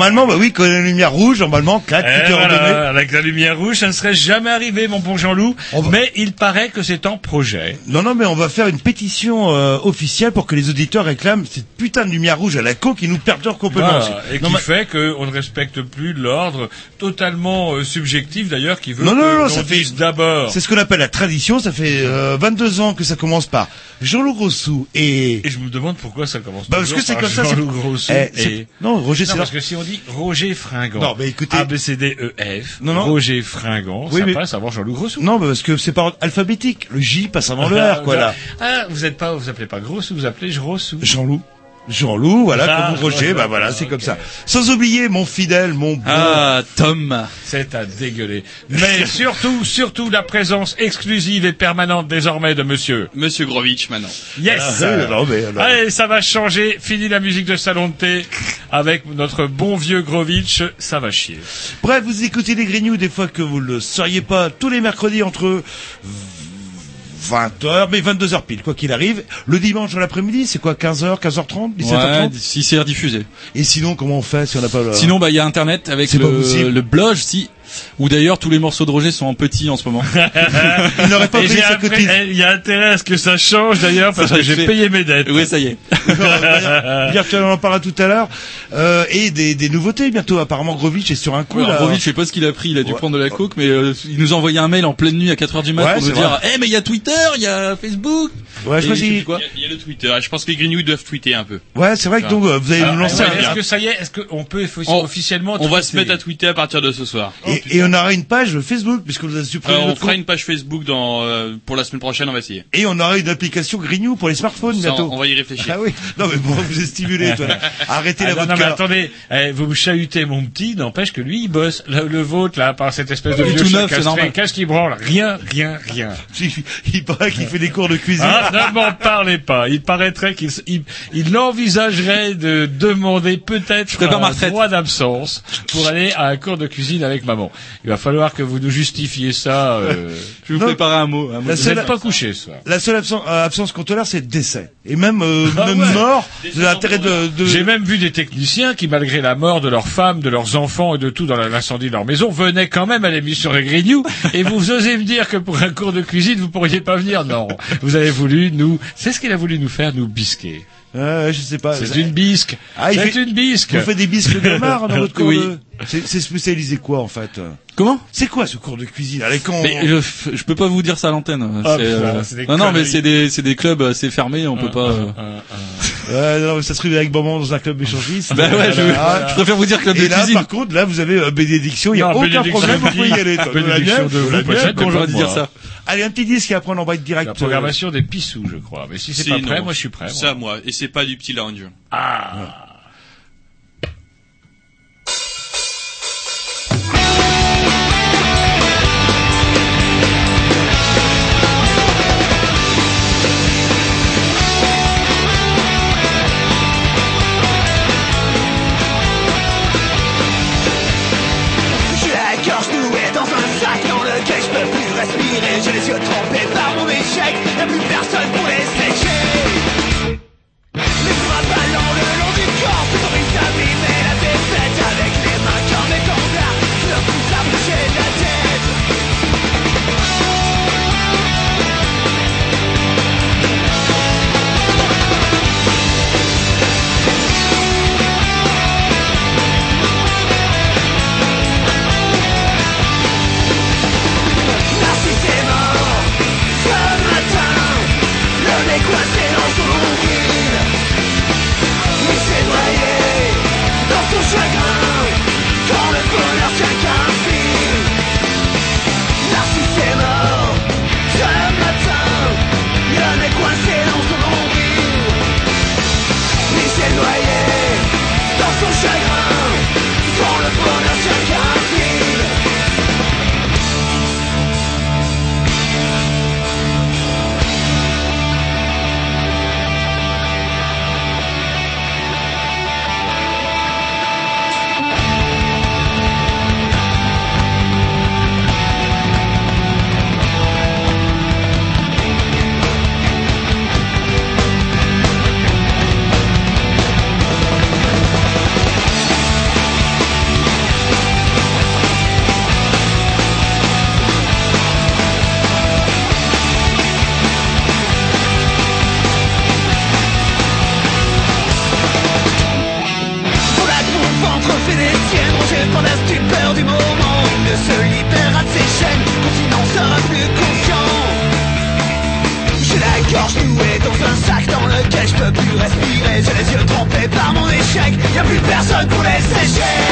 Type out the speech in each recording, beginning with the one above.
Normalement, bah oui, quand il y a la lumière rouge, normalement, clac, Eh voilà, ordonné. avec la lumière rouge, ça ne serait jamais arrivé, mon bon Jean-Loup. Va- Mais il paraît que c'est en projet. Non, non, mais on va faire une pétition euh, officielle pour que les auditeurs réclament cette putain de lumière rouge à la con qui nous perturbe complètement. Voilà, et Non, qui mais- fait qu'on ne respecte plus l'ordre totalement euh, subjectif d'ailleurs qui veut Non, non, que non, l'on ça fait- d'abord. C'est ce qu'on appelle la tradition. Ça fait euh, 22 ans que ça commence par Jean-Loup Grossou et... Et je me demande pourquoi ça commence Bah, parce que c'est par comme ça, Jean-Loup Grosso Eh, et... Non, Roger, Non, c'est parce que si on dit Roger Fringant, Non, mais écoutez- A, B, C, D, E, F, Non, non. Roger Fringant, Oui, ça mais- passe avant Jean-Loup Grosso. Non, bah, parce que c'est par ordre alphabétique. Le J passe avant le R, quoi, là. Ah, vous êtes pas, vous appelez pas Grosso, vous appelez Grosso. Jean-Loup. Jean-Loup, voilà, Ah, comme Roger, ouais, bah voilà, c'est comme ça. Sans oublier mon fidèle, mon bon... Ah, Tom. C'est à dégueuler. Mais surtout, surtout la présence exclusive et permanente désormais de monsieur. Monsieur Grovitch, maintenant. Yes! Ah, non, mais alors- Allez, ça va changer. Fini la musique de salon de thé avec notre bon vieux Grovitch. Ça va chier. Bref, vous écoutez les Grignoux des fois que vous ne le seriez pas tous les mercredis entre 20h, mais 22h pile, quoi qu'il arrive. Le dimanche dans l'après-midi, c'est quoi, 15h, 15h30, 17h30? Ouais, si c'est rediffusé. Et sinon, comment on fait si on n'a pas le... Sinon, bah, il y a Internet avec le, le blog, si. Où d'ailleurs tous les morceaux de Roger sont en petit en ce moment. il n'aurait pas payé sa cotise. eh, Il y a intérêt à ce que ça change d'ailleurs parce que j'ai payé mes dettes. oui, ça y est. Virtuel, on en parlera tout à l'heure. Euh, et des, des nouveautés bientôt. Apparemment, Grovitch est sur un coup, Ouais, là. alors, Grovitch, je sais pas ce qu'il a pris, il a dû Ouais. prendre de la coke, mais euh, il nous a envoyé un mail en pleine nuit à 4h du mat Ouais, pour nous dire. Eh mais il y a Twitter, il y a Facebook Ouais, je sais qu'il-. Il y a le Twitter. Je pense que les Greenwood doivent tweeter un peu. Ouais, c'est vrai que donc, euh, vous allez nous lancer ouais, un... Est-ce que ça y est Est-ce qu'on peut officiellement On va se mettre à tweeter à partir de ce soir. Et, et on aura une page Facebook, puisque vous avez supprimé Alors, on fera compte. une page Facebook dans euh, pour la semaine prochaine. On va essayer. Et on aura une application Grignou pour les smartphones Ça, bientôt. on va y réfléchir. Ah oui. Non mais bon, vous êtes stimulé, toi. Arrêtez Ah la non, non, mais attendez, eh, vous me chahutez mon petit, n'empêche que lui il bosse. Le, le vôtre là, par cette espèce de vieux tout neuf, c'est normal. qu'est-ce qu'il branle Rien, rien, rien. Il, il paraît qu'il fait des cours de cuisine. Ah, ne m'en parlez pas. Il paraîtrait qu'il il, il envisagerait de demander peut-être un droit d'absence pour aller à un cours de cuisine avec maman. Il va falloir que vous nous justifiez ça. euh, Je vais vous préparer un mot. Un mot La vous n'êtes pas couché ce soir. La seule absence, euh, absence tolère, c'est décès. Et même, euh, Ah même ouais. mort, de l'intérêt de, de... J'ai même vu des techniciens qui, malgré la mort de leurs femmes, de leurs enfants et de tout dans l'incendie de leur maison, venaient quand même à l'émission Les Grignoux. et vous osez me dire que pour un cours de cuisine, vous pourriez pas venir Non. Vous avez voulu nous... C'est ce qu'il a voulu nous faire, nous bisquer. Euh, je sais pas. C'est une bisque. Ah, il C'est fait- une bisque. Vous faites des bisques de mar dans votre cours Oui. de... C'est c'est spécialisé quoi, en fait? Comment? C'est quoi ce cours de cuisine? Allez, quand... mais je, je peux pas vous dire ça à l'antenne. Ah, euh, non, non, mais c'est des, c'est des clubs assez fermés, on peut pas. euh, Euh, non, mais ça se trouve avec Maman dans un club échangiste. Bah ouais, je, Ah, je préfère vous dire club Et de là, cuisine. par contre, là, vous avez euh, bénédiction, il n'y a Non, aucun problème, vous pouvez y aller. Bénédiction de vous, peut-être, quand de dire ça. Allez, un petit disque et après on envoie direct. La programmation des pissous, je crois. Mais si c'est pas prêt, non. moi je suis prêt. moi. Ça, moi. Et c'est pas du petit lounge. Ah. Yeux trempés par mon échec. Y'a plus personne pour les sécher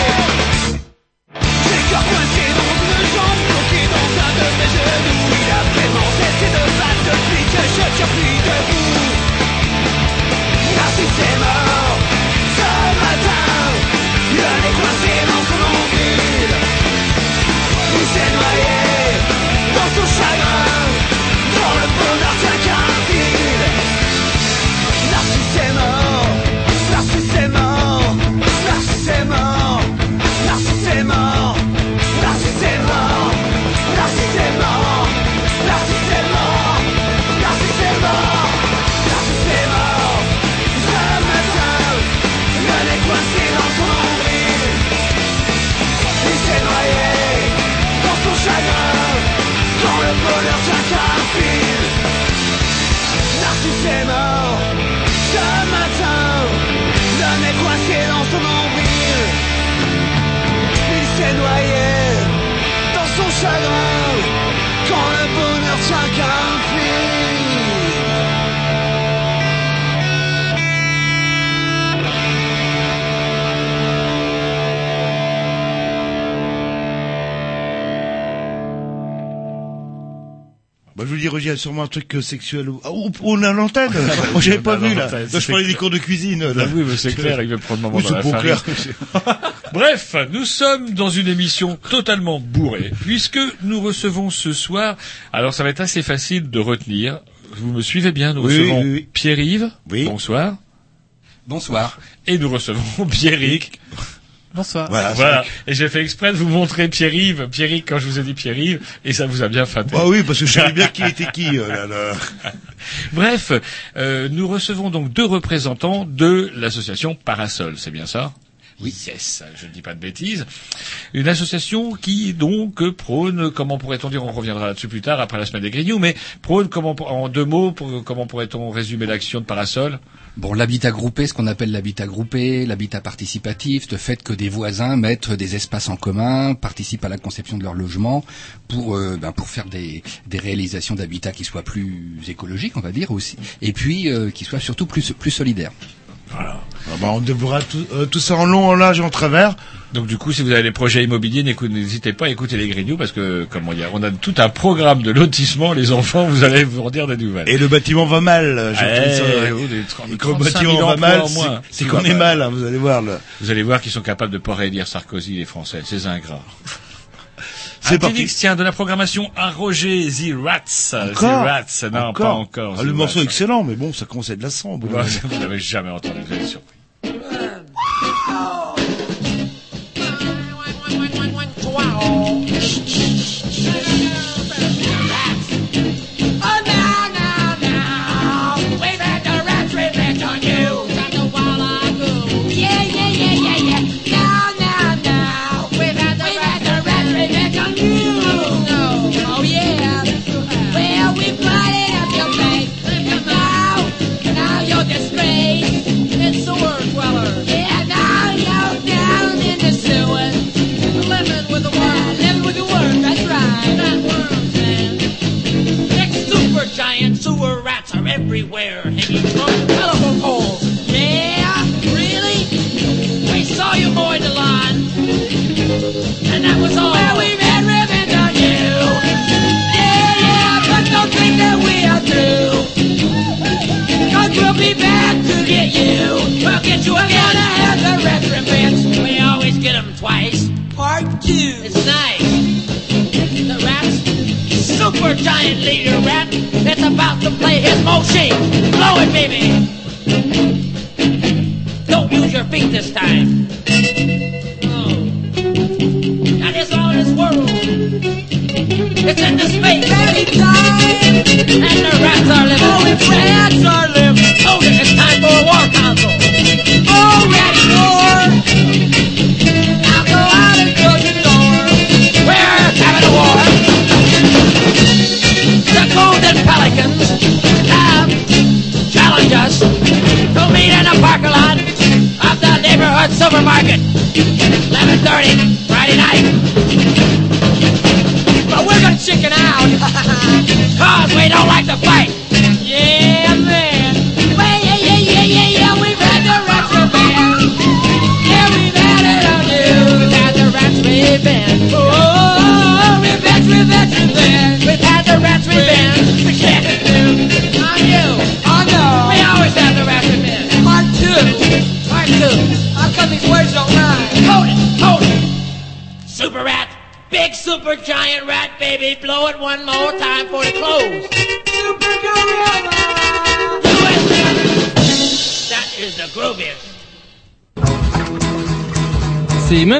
sûrement un truc euh, sexuel. ou- ou- on a l'antenne. Moi, j'avais pas vu, là. je parlais des cours de cuisine, là. Ah oui, mais c'est clair, il veut prendre le moment dans la farine. Bref, nous sommes dans une émission totalement bourrée, puisque nous recevons ce soir, alors ça va être assez facile de retenir, vous me suivez bien, nous Oui, recevons oui, oui. Pierre-Yves, Oui. bonsoir, Bonsoir. et nous recevons Pierrick. Bonsoir. Voilà. Voilà, et j'ai fait exprès de vous montrer Pierre-Yves, Pierrick quand je vous ai dit Pierre-Yves, et ça vous a bien faté. Bah oui, parce que je savais bien qui était qui, euh, là, là. Bref, euh, nous recevons donc deux représentants de l'association Parasol, c'est bien ça? Oui. Yes, je ne dis pas de bêtises. Une association qui donc prône, comment pourrait-on dire, on reviendra là-dessus plus tard après la semaine des Grignoux, mais prône, comment, en deux mots, pour- comment pourrait-on résumer l'action de Parasol? Bon, l'habitat groupé, ce qu'on appelle l'habitat groupé, l'habitat participatif, le fait que des voisins mettent des espaces en commun, participent à la conception de leur logement pour euh, ben, pour faire des, des réalisations d'habitat qui soient plus écologiques, on va dire aussi, et puis euh, qui soient surtout plus plus solidaires. Voilà. Ah bah, on dévoilera tout, euh, tout ça en long, en large et en travers. Donc du coup, si vous avez des projets immobiliers, n'hésitez pas à écouter les Grignoux parce que comme on, a, on a tout un programme de lotissement, les enfants, vous allez vous redire des nouvelles. Et le bâtiment va mal. Eh, ça. des 30 Et quand le 35 000 bâtiment va mal, c'est- c'est qu'on est mal. hein, vous allez voir. le- Vous allez voir qu'ils sont capables de pas réélire Sarkozy, les Français. Ces ingrats. C'est parti. Tiens, de la programmation à Roger The Rats. Encore The Rats, non, pas encore. Ah, le morceau est excellent, mais bon, ça commence à être lassant. Vous l'avez jamais entendu, vous êtes surpris.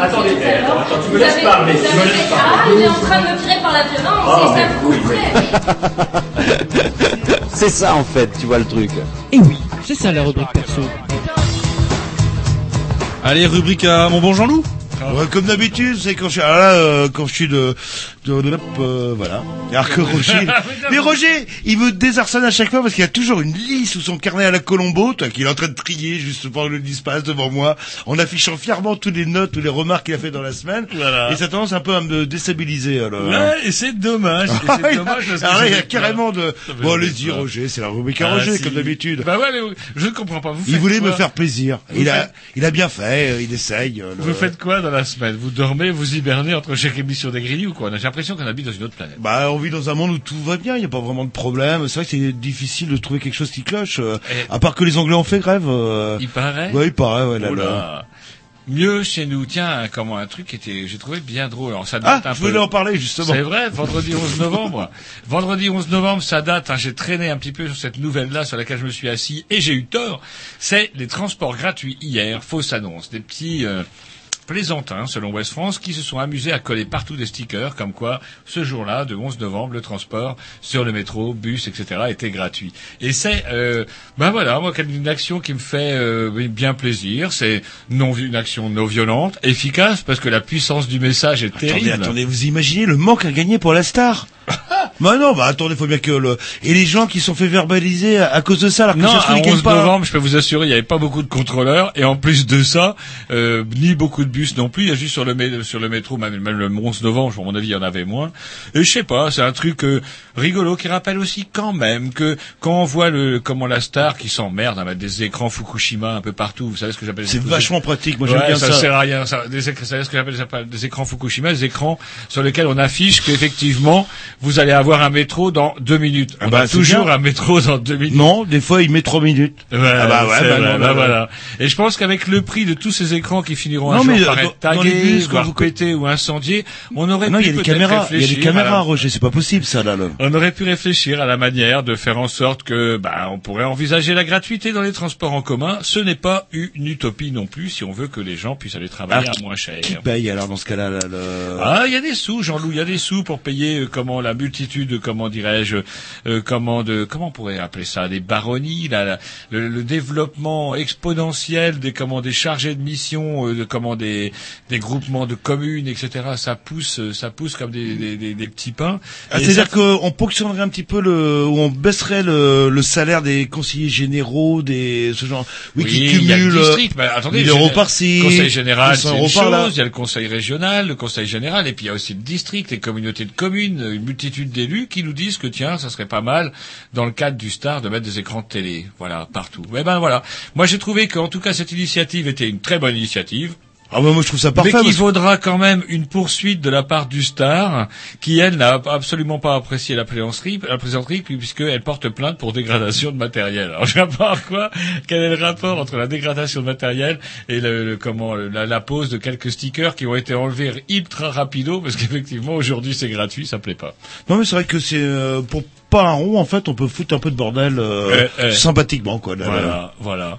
Attendez, attends, attends, tu me laisses parler, tu me laisses Ah, parler. il est en train de me tirer par la violence, Ah, et ça vous plaît. C'est ça en fait, tu vois le truc. Et oui, c'est ça la rubrique perso. Allez, rubrique à mon bon Jean-Loup. Ouais, comme d'habitude, c'est quand je suis, ah là, euh, quand je suis de, de, de- euh, voilà. Alors que Roger, mais Roger, il me désarçonne à chaque fois parce qu'il a toujours une liste sous son carnet à la Colombo, toi, qu'il est en train de trier juste pendant que le passe devant moi, en affichant fièrement toutes les notes, toutes les remarques qu'il a fait dans la semaine. Voilà. Et ça a tendance un peu à me déstabiliser, alors. Ouais, et c'est dommage. c'est dommage parce que Alors là, il y a carrément de, bon, allez-y, Roger, c'est la rubrique à Ah, Roger, si. comme d'habitude. Bah ouais, mais je ne comprends pas. Vous Il voulait quoi me faire plaisir. Vous Il a, il a bien fait, euh, il essaye. euh, le- Vous faites quoi dans la semaine? Vous dormez, vous hibernez entre chaque émission des Grignoux, quoi? On a j'ai l'impression qu'on habite dans une autre planète. Bah, on vit dans un monde où tout va bien, il n'y a pas vraiment de problème. C'est vrai que c'est difficile de trouver quelque chose qui cloche, euh, à part que les Anglais ont fait grève. euh, Il paraît. Ouais, il paraît, ouais, là, là. Mieux chez nous, tiens, comment un truc qui était, j'ai trouvé bien drôle. Alors, ça Ah, date un je peu. voulais en parler, justement. C'est vrai, vendredi 11 novembre. vendredi 11 novembre, ça date, hein, j'ai traîné un petit peu sur cette nouvelle-là sur laquelle je me suis assis et j'ai eu tort. C'est les transports gratuits hier, fausse annonce. Des petits, euh, plaisantins, selon West France, qui se sont amusés à coller partout des stickers comme quoi ce jour-là, de 11 novembre, le transport sur le métro, bus, etc. était gratuit. Et c'est, euh, ben voilà, moi, une action qui me fait euh, bien plaisir. C'est non une action non violente, efficace parce que la puissance du message est Attendez, terrible. attendez, vous imaginez le manque à gagner pour la star? Bah non, bah attendez, faut bien que le... Et les gens qui sont fait verbaliser à, à cause de ça, alors que Non, à trouve, ils gagnent 11 pas. novembre, je peux vous assurer, il n'y avait pas beaucoup de contrôleurs, et en plus de ça, euh, ni beaucoup de bus non plus. Il y a juste sur le sur le métro, même, même le 11 novembre, à mon avis, il y en avait moins. Et je sais pas, c'est un truc euh, rigolo qui rappelle aussi quand même que quand on voit le comment la star qui s'emmerde à mettre des écrans Fukushima un peu partout, vous savez ce que j'appelle C'est vachement pratique, moi j'aime Ouais, bien ça. ça. sert à rien. Ça, des, écrans- vous savez ce que j'appelle des écrans Fukushima, des écrans sur lesquels on affiche qu'effectivement vous allez avoir un métro dans deux minutes. On bah, a toujours bien. un métro dans deux minutes. Non, des fois il met trois minutes. Ouais, ah bah ouais, bah non, bah voilà. Et je pense qu'avec le prix de tous ces écrans qui finiront Non, un mais jour par dans- être tagués, voire vous- pétés ou incendiés, on aurait Non, pu il y a des peut-être caméras, il y a des réfléchir caméras, à la- Roger, c'est pas possible ça là. là. on aurait pu réfléchir à la manière de faire en sorte que, bah, on pourrait envisager la gratuité dans les transports en commun. Ce n'est pas une utopie non plus si on veut que les gens puissent aller travailler Ah, à moins cher. Qui paye alors dans ce cas-là là, le... Ah, il y a des sous, Jean-Loup, il y a des sous pour payer euh, comment la multitude, comment dirais-je, euh, comment de, comment on pourrait appeler ça, des baronnies, la- la- le, le développement exponentiel des comment des chargés de mission, euh, de comment des des groupements de communes, etc. Ça pousse, euh, ça pousse comme des des, des, petits pains. Ah, C'est-à-dire qu'on ponctionnerait un petit peu le, ou on baisserait le, le salaire des conseillers généraux, des ce genre, oui, qui il y a le cumulent district, mais attendez, 1000 euros par-ci, conseil général, 200 c'est une chose, il y a le conseil régional, le conseil général, et puis il y a aussi le district, les communautés de communes, une multitude d'élus qui nous disent que tiens, ça serait pas mal, dans le cadre du Star, de mettre des écrans de télé, voilà, partout. Eh ben voilà. Moi j'ai trouvé qu'en tout cas cette initiative était une très bonne initiative. Ah bah moi je trouve ça parfait. Mais qui vaudra quand même une poursuite de la part du Star, qui elle n'a absolument pas apprécié la plaisanterie, la plaisanterie puisqu'elle porte plainte pour dégradation de matériel. Alors je vois quoi, quel est le rapport entre la dégradation de matériel et le, le- comment la, la pose de quelques stickers qui ont été enlevés ultra rapido, parce qu'effectivement aujourd'hui c'est gratuit, ça plaît pas. Non mais c'est vrai que c'est euh, pour pas un rond en fait, on peut foutre un peu de bordel euh, Eh, eh. sympathiquement quoi. là, là. Voilà, voilà.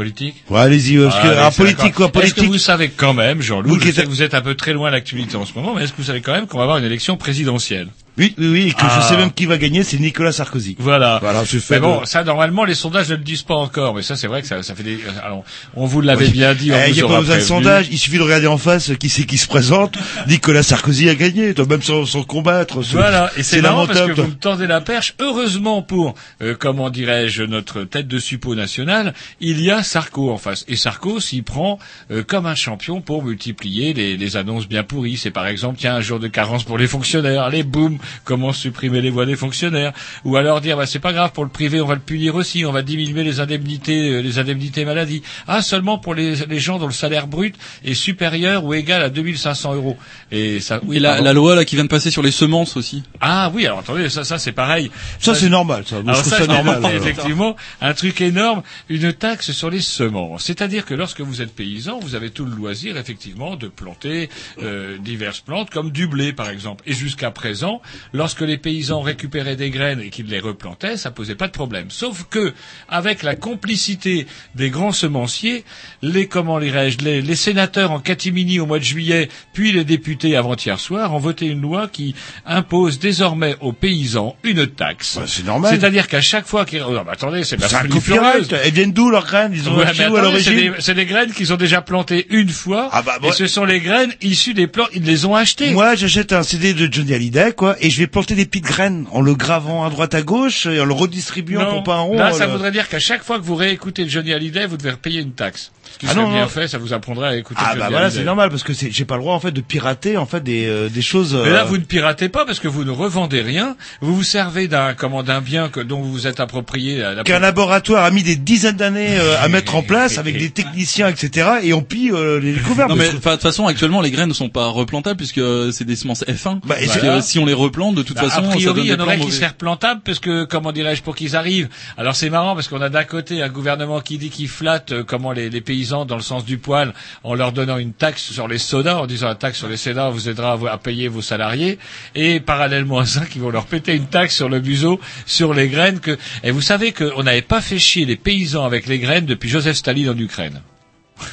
Politique? Ouais, allez-y. parce que, Ah, allez, politique quoi, Est-ce que vous savez quand même, Jean-Loup, Vous êtes- vous êtes un peu très loin de l'actualité en ce moment, mais est-ce que vous savez quand même qu'on va avoir une élection présidentielle? Oui, oui, oui, et que Ah. je sais même qui va gagner, c'est Nicolas Sarkozy. Voilà. Voilà, je fais Mais bon, de- ça normalement les sondages ne le disent pas encore, mais ça c'est vrai que ça, ça fait des. Alors, on vous l'avait bien dit. on Eh, vous Il n'y a pas besoin de sondage, il suffit de regarder en face qui c'est qui se présente. Nicolas Sarkozy a gagné, toi même sans, sans combattre. c'est- Voilà, et c'est marrant parce que lamentable. vous me tendez la perche. Heureusement pour, euh, comment dirais-je, notre tête de suppôt nationale, il y a Sarko en face. Et Sarko s'y prend euh, comme un champion pour multiplier les, les annonces bien pourries. C'est par exemple, tiens, un jour de carence pour les fonctionnaires, les boum, comment supprimer les voix des fonctionnaires, ou alors dire, bah, c'est pas grave, pour le privé, on va le punir aussi, on va diminuer les indemnités, euh, les indemnités maladie. Ah, seulement pour les, les gens dont le salaire brut est supérieur ou égal à 2500 euros. Et ça, oui, Et la, loi là qui vient de passer sur les semences aussi. Ah oui, alors attendez, ça, ça c'est pareil. Ça, c'est normal, ça. Alors je trouve ça, normal, alors. effectivement, un truc énorme, une taxe sur les semences. C'est-à-dire que lorsque vous êtes paysan, vous avez tout le loisir, effectivement, de planter euh, diverses plantes, comme du blé, par exemple. Et jusqu'à présent, lorsque les paysans récupéraient des graines et qu'ils les replantaient, ça posait pas de problème. Sauf que, avec la complicité des grands semenciers, les comment dirais-je, les, les sénateurs en catimini au mois de juillet, puis les députés avant-hier soir, ont voté une loi qui impose désormais aux paysans une taxe. Bah, c'est normal. C'est-à-dire qu'à chaque fois qu'ils... Oh, attendez, c'est folie copyright. Elles viennent d'où leurs graines? Ils ont Ouais, où à attendez, c'est l'origine? des, des graines qu'ils ont déjà plantées une fois, Ah bah, et ouais. ce sont les graines issues des plants, ils les ont achetées. Moi, j'achète un CD de Johnny Hallyday, quoi, et je vais planter des petites graines en le gravant à droite à gauche et en le redistribuant Non. pour pas un rond. Là, ça le- voudrait dire qu'à chaque fois que vous réécoutez Johnny Hallyday, vous devez payer une taxe. Ce qui Ah non, bien non. fait, ça vous apprendrait à écouter Ah bah voilà, c'est normal parce que c'est- j'ai pas le droit en fait de pirater en fait des euh, des choses. Mais là, euh, vous ne piratez pas parce que vous ne revendez rien. Vous vous servez d'un comment d'un bien que, dont vous vous êtes approprié. la- qu'un laboratoire a mis des dizaines d'années euh, à mettre en place avec des techniciens, etc. Et on pille euh, les découvertes. Non mais de toute façon actuellement les graines ne sont pas replantables puisque euh, c'est des semences F1. Bah, et euh, si on les replante de toute Bah, façon a priori, il y en aurait qui seraient replantables parce que, comment dirais-je, pour qu'ils arrivent. Alors c'est marrant parce qu'on a d'un côté un gouvernement qui dit qu'il flatte euh, comment les, les dans le sens du poil en leur donnant une taxe sur les sodas, en disant la taxe sur les sodas vous aidera à payer vos salariés, et parallèlement à ça, qui vont leur péter une taxe sur le museau, sur les graines que. Et vous savez qu'on n'avait pas fait chier les paysans avec les graines depuis Joseph Staline en Ukraine.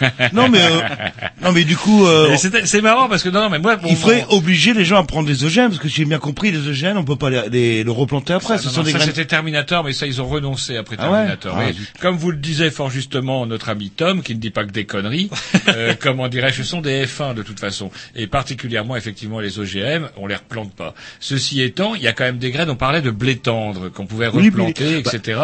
Non mais euh, non mais du coup euh, c'est marrant parce que non, non mais moi, bon, il faudrait bon, obliger les gens à prendre des OGM parce que si j'ai bien compris les OGM on peut pas les, les- le replanter après. ce non, sont non, des ça graines. c'était Terminator, mais ça ils ont renoncé après Ah ouais Terminator. Ah, comme vous le disait fort justement notre ami Tom, qui ne dit pas que des conneries, euh, comment dirais-je, ce sont des F1 de toute façon, et particulièrement effectivement les OGM, on les replante pas. Ceci étant, il y a quand même des graines. On parlait de blé tendre qu'on pouvait Oui, replanter, mais- etc.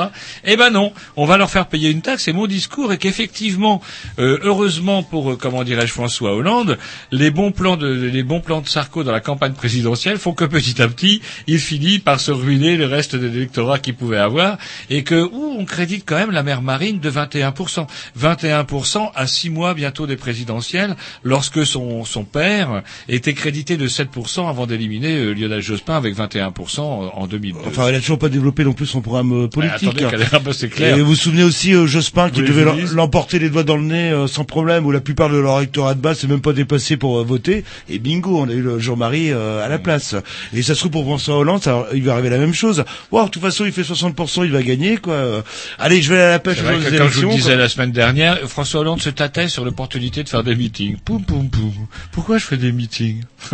Eh ben non, on va leur faire payer une taxe. Et mon discours est qu'effectivement, euh, heureusement pour euh, comment dirais-je François Hollande, les bons plans de les bons plans de Sarko dans la campagne présidentielle font que petit à petit, il finit par se ruiner le reste de l'électorat qu'il pouvait avoir et que ouh, on crédite quand même la mer Marine de 21%. 21% à six mois bientôt des présidentielles, lorsque son son père était crédité de 7% avant d'éliminer euh, Lionel Jospin avec 21% en, en 2002. Enfin, elle a toujours pas développé non plus son programme euh, politique. attendez, un peu, c'est clair. Et vous vous souvenez aussi euh, Jospin qui devait l'emporter les doigts dans le nez euh, sans problème, où la plupart de leur électorat de base s'est même pas dépassé pour euh, voter. Et bingo, on a eu le Jean-Marie euh, à la place. Et ça se trouve pour François Hollande, ça, il va arriver la même chose. Wow, de toute façon, il fait 60%, il va gagner quoi. Allez, je vais à la pêche aux que comme je vous élections, le disais quoi. la semaine dernière, François Hollande se tâtait sur l'opportunité de faire des meetings. Poum, poum, poum. Pourquoi je fais des meetings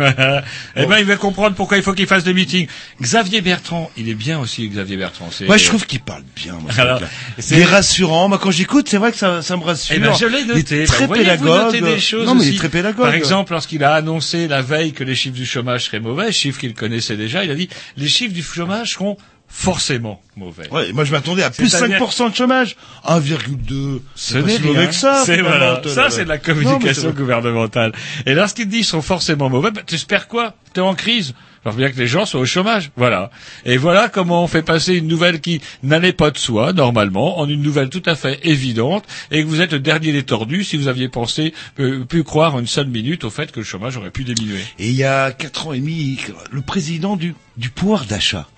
Eh ben, il va comprendre pourquoi il faut qu'il fasse des meetings. Xavier Bertrand, il est bien aussi, Xavier Bertrand. Moi, je trouve qu'il parle bien. Moi, Alors, c'est- il est rassurant. Moi, quand j'écoute, c'est vrai que ça, ça me rassure. Eh ben, je l'ai noté. Très vous notez des choses non, mais il est très pédagogue. Par exemple, lorsqu'il a annoncé la veille que les chiffres du chômage seraient mauvais, chiffres qu'il connaissait déjà, il a dit les chiffres du chômage seront forcément mauvais. Ouais, moi je m'attendais à plus C'est-à-dire- 5% de chômage. 1,2. Ce C'est pas n'est si mauvais rien. que ça. C'est voilà. Ça, c'est de la communication gouvernementale. Et lorsqu'il dit ils sont forcément mauvais, bah, t'espères quoi? T'es en crise. Alors bien que les gens soient au chômage. Voilà. Et voilà comment on fait passer une nouvelle qui n'allait pas de soi, normalement, en une nouvelle tout à fait évidente, et que vous êtes le dernier des tordus si vous aviez pensé, euh, pu croire une seule minute au fait que le chômage aurait pu diminuer. Et il y a quatre ans et demi, le président du, du pouvoir d'achat.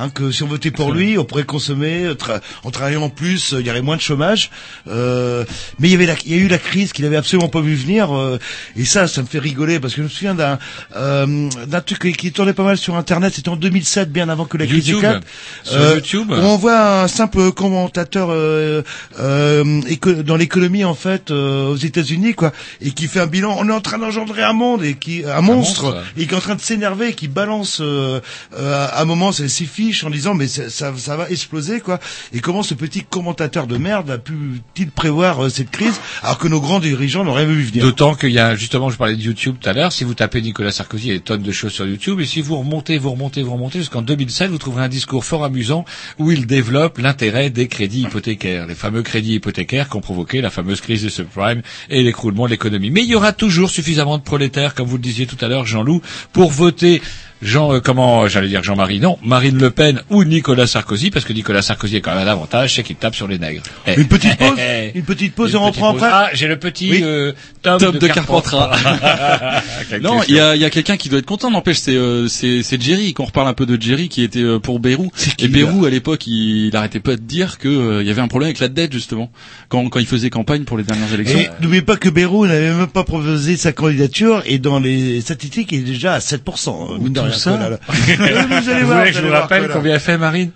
Hein, que si on votait pour lui, on pourrait consommer, euh, tra- en travaillant plus, euh, il y aurait moins de chômage. Euh, mais il y avait la, il y a eu la crise qu'il avait absolument pas vu venir. euh, et ça, ça me fait rigoler parce que je me souviens d'un euh, d'un truc qui, qui tournait pas mal sur Internet. C'était en 2007, bien avant que la crise YouTube. éclate. Sur YouTube. où on voit un simple commentateur euh, euh, dans l'économie en fait euh, aux États-Unis, quoi, et qui fait un bilan. On est en train d'engendrer un monde et qui un, monstre, monstre. et qui est en train de s'énerver, et qui balance euh, euh, à un moment ses ses en disant mais ça, va exploser quoi. Et comment ce petit commentateur de merde a pu-t-il prévoir euh, cette crise alors que nos grands dirigeants rien vu venir? D'autant qu'il y a, justement, je parlais de YouTube tout à l'heure, si vous tapez Nicolas Sarkozy, il y a des tonnes de choses sur YouTube, et si vous remontez, vous remontez, vous remontez, jusqu'en 2007, vous trouverez un discours fort amusant où il développe l'intérêt des crédits hypothécaires, les fameux crédits hypothécaires qui ont provoqué la fameuse crise des subprimes et l'écroulement de l'économie. Mais il y aura toujours suffisamment de prolétaires, comme vous le disiez tout à l'heure, Jean-Loup, pour voter Jean, euh, comment, j'allais dire Jean-Marie, non, Marine Le Pen ou Nicolas Sarkozy, parce que Nicolas Sarkozy a quand même un avantage, c'est qu'il tape sur les nègres. Eh, Une petite eh, pause, eh, une petite pause une et on petite reprend pause. après. Ah, j'ai le petit Oui. euh, Tom, Tom de, de Carpentras. Non, il y a, il y a quelqu'un qui doit être content, n'empêche, c'est euh, c'est c'est Jerry. Qu'on reparle un peu de Jerry qui était euh, pour Bérou. qui, Et Bérou à l'époque, il, il arrêtait pas de dire que euh, il y avait un problème avec la dette justement quand quand il faisait campagne pour les dernières élections. Et n'oubliez pas que Bayrou n'avait même pas proposé sa candidature et dans les statistiques, il est déjà à 7%. hein, mine de tout rien, ça quoi, là, là. vous allez Vous voir, voulez que vous je vous rappelle combien fait Marine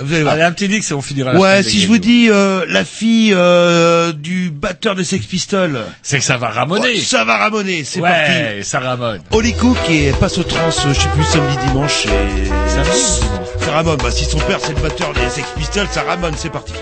Vous allez voir. Allez, un petit dix et on finira la Ouais, si je vous dis euh, la fille euh, du batteur des Sex Pistols, C'est que ça va ramoner. oh, ça va ramoner, c'est parti. ouais, ça ramone. Holly Cook et passe au trans, je sais plus samedi dimanche. Et... Ça ramone. Bah, si son père c'est le batteur des Sex Pistols, ça ramone. C'est parti.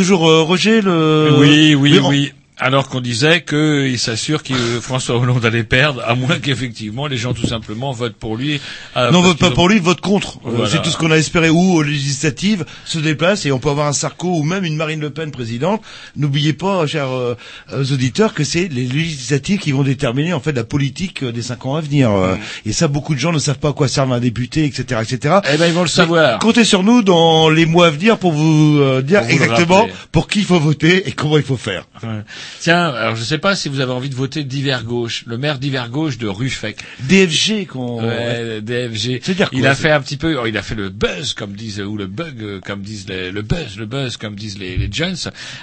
Toujours euh, Roger le. Oui, oui, oui. Alors qu'on disait qu'il s'assure que François Hollande allait perdre, à moins qu'effectivement les gens tout simplement votent pour lui. euh, Non, parce vote pas ont- pour lui, vote contre. Voilà. C'est tout ce qu'on a espéré. Ou aux législatives se déplace et on peut avoir un Sarko ou même une Marine Le Pen présidente. N'oubliez pas, chers euh, euh, auditeurs, que c'est les législatives qui vont déterminer en fait la politique euh, des cinq ans à venir. Euh, Et ça, beaucoup de gens ne savent pas à quoi servent un député, etc., etc. Eh ben ils vont le savoir. Comptez sur nous dans les mois à venir pour vous euh, dire Pour vous le exactement pour qui il faut voter et comment il faut faire. Ouais. Tiens, alors je sais pas si vous avez envie de voter d'hiver gauche, le maire d'hiver gauche de Ruffec. DFG qu'on. Ouais, DFG. C'est dire il quoi, a fait un petit peu, il a fait le buzz comme disent ou le bug euh, comme disent les, le buzz, le buzz comme disent les, les jeunes,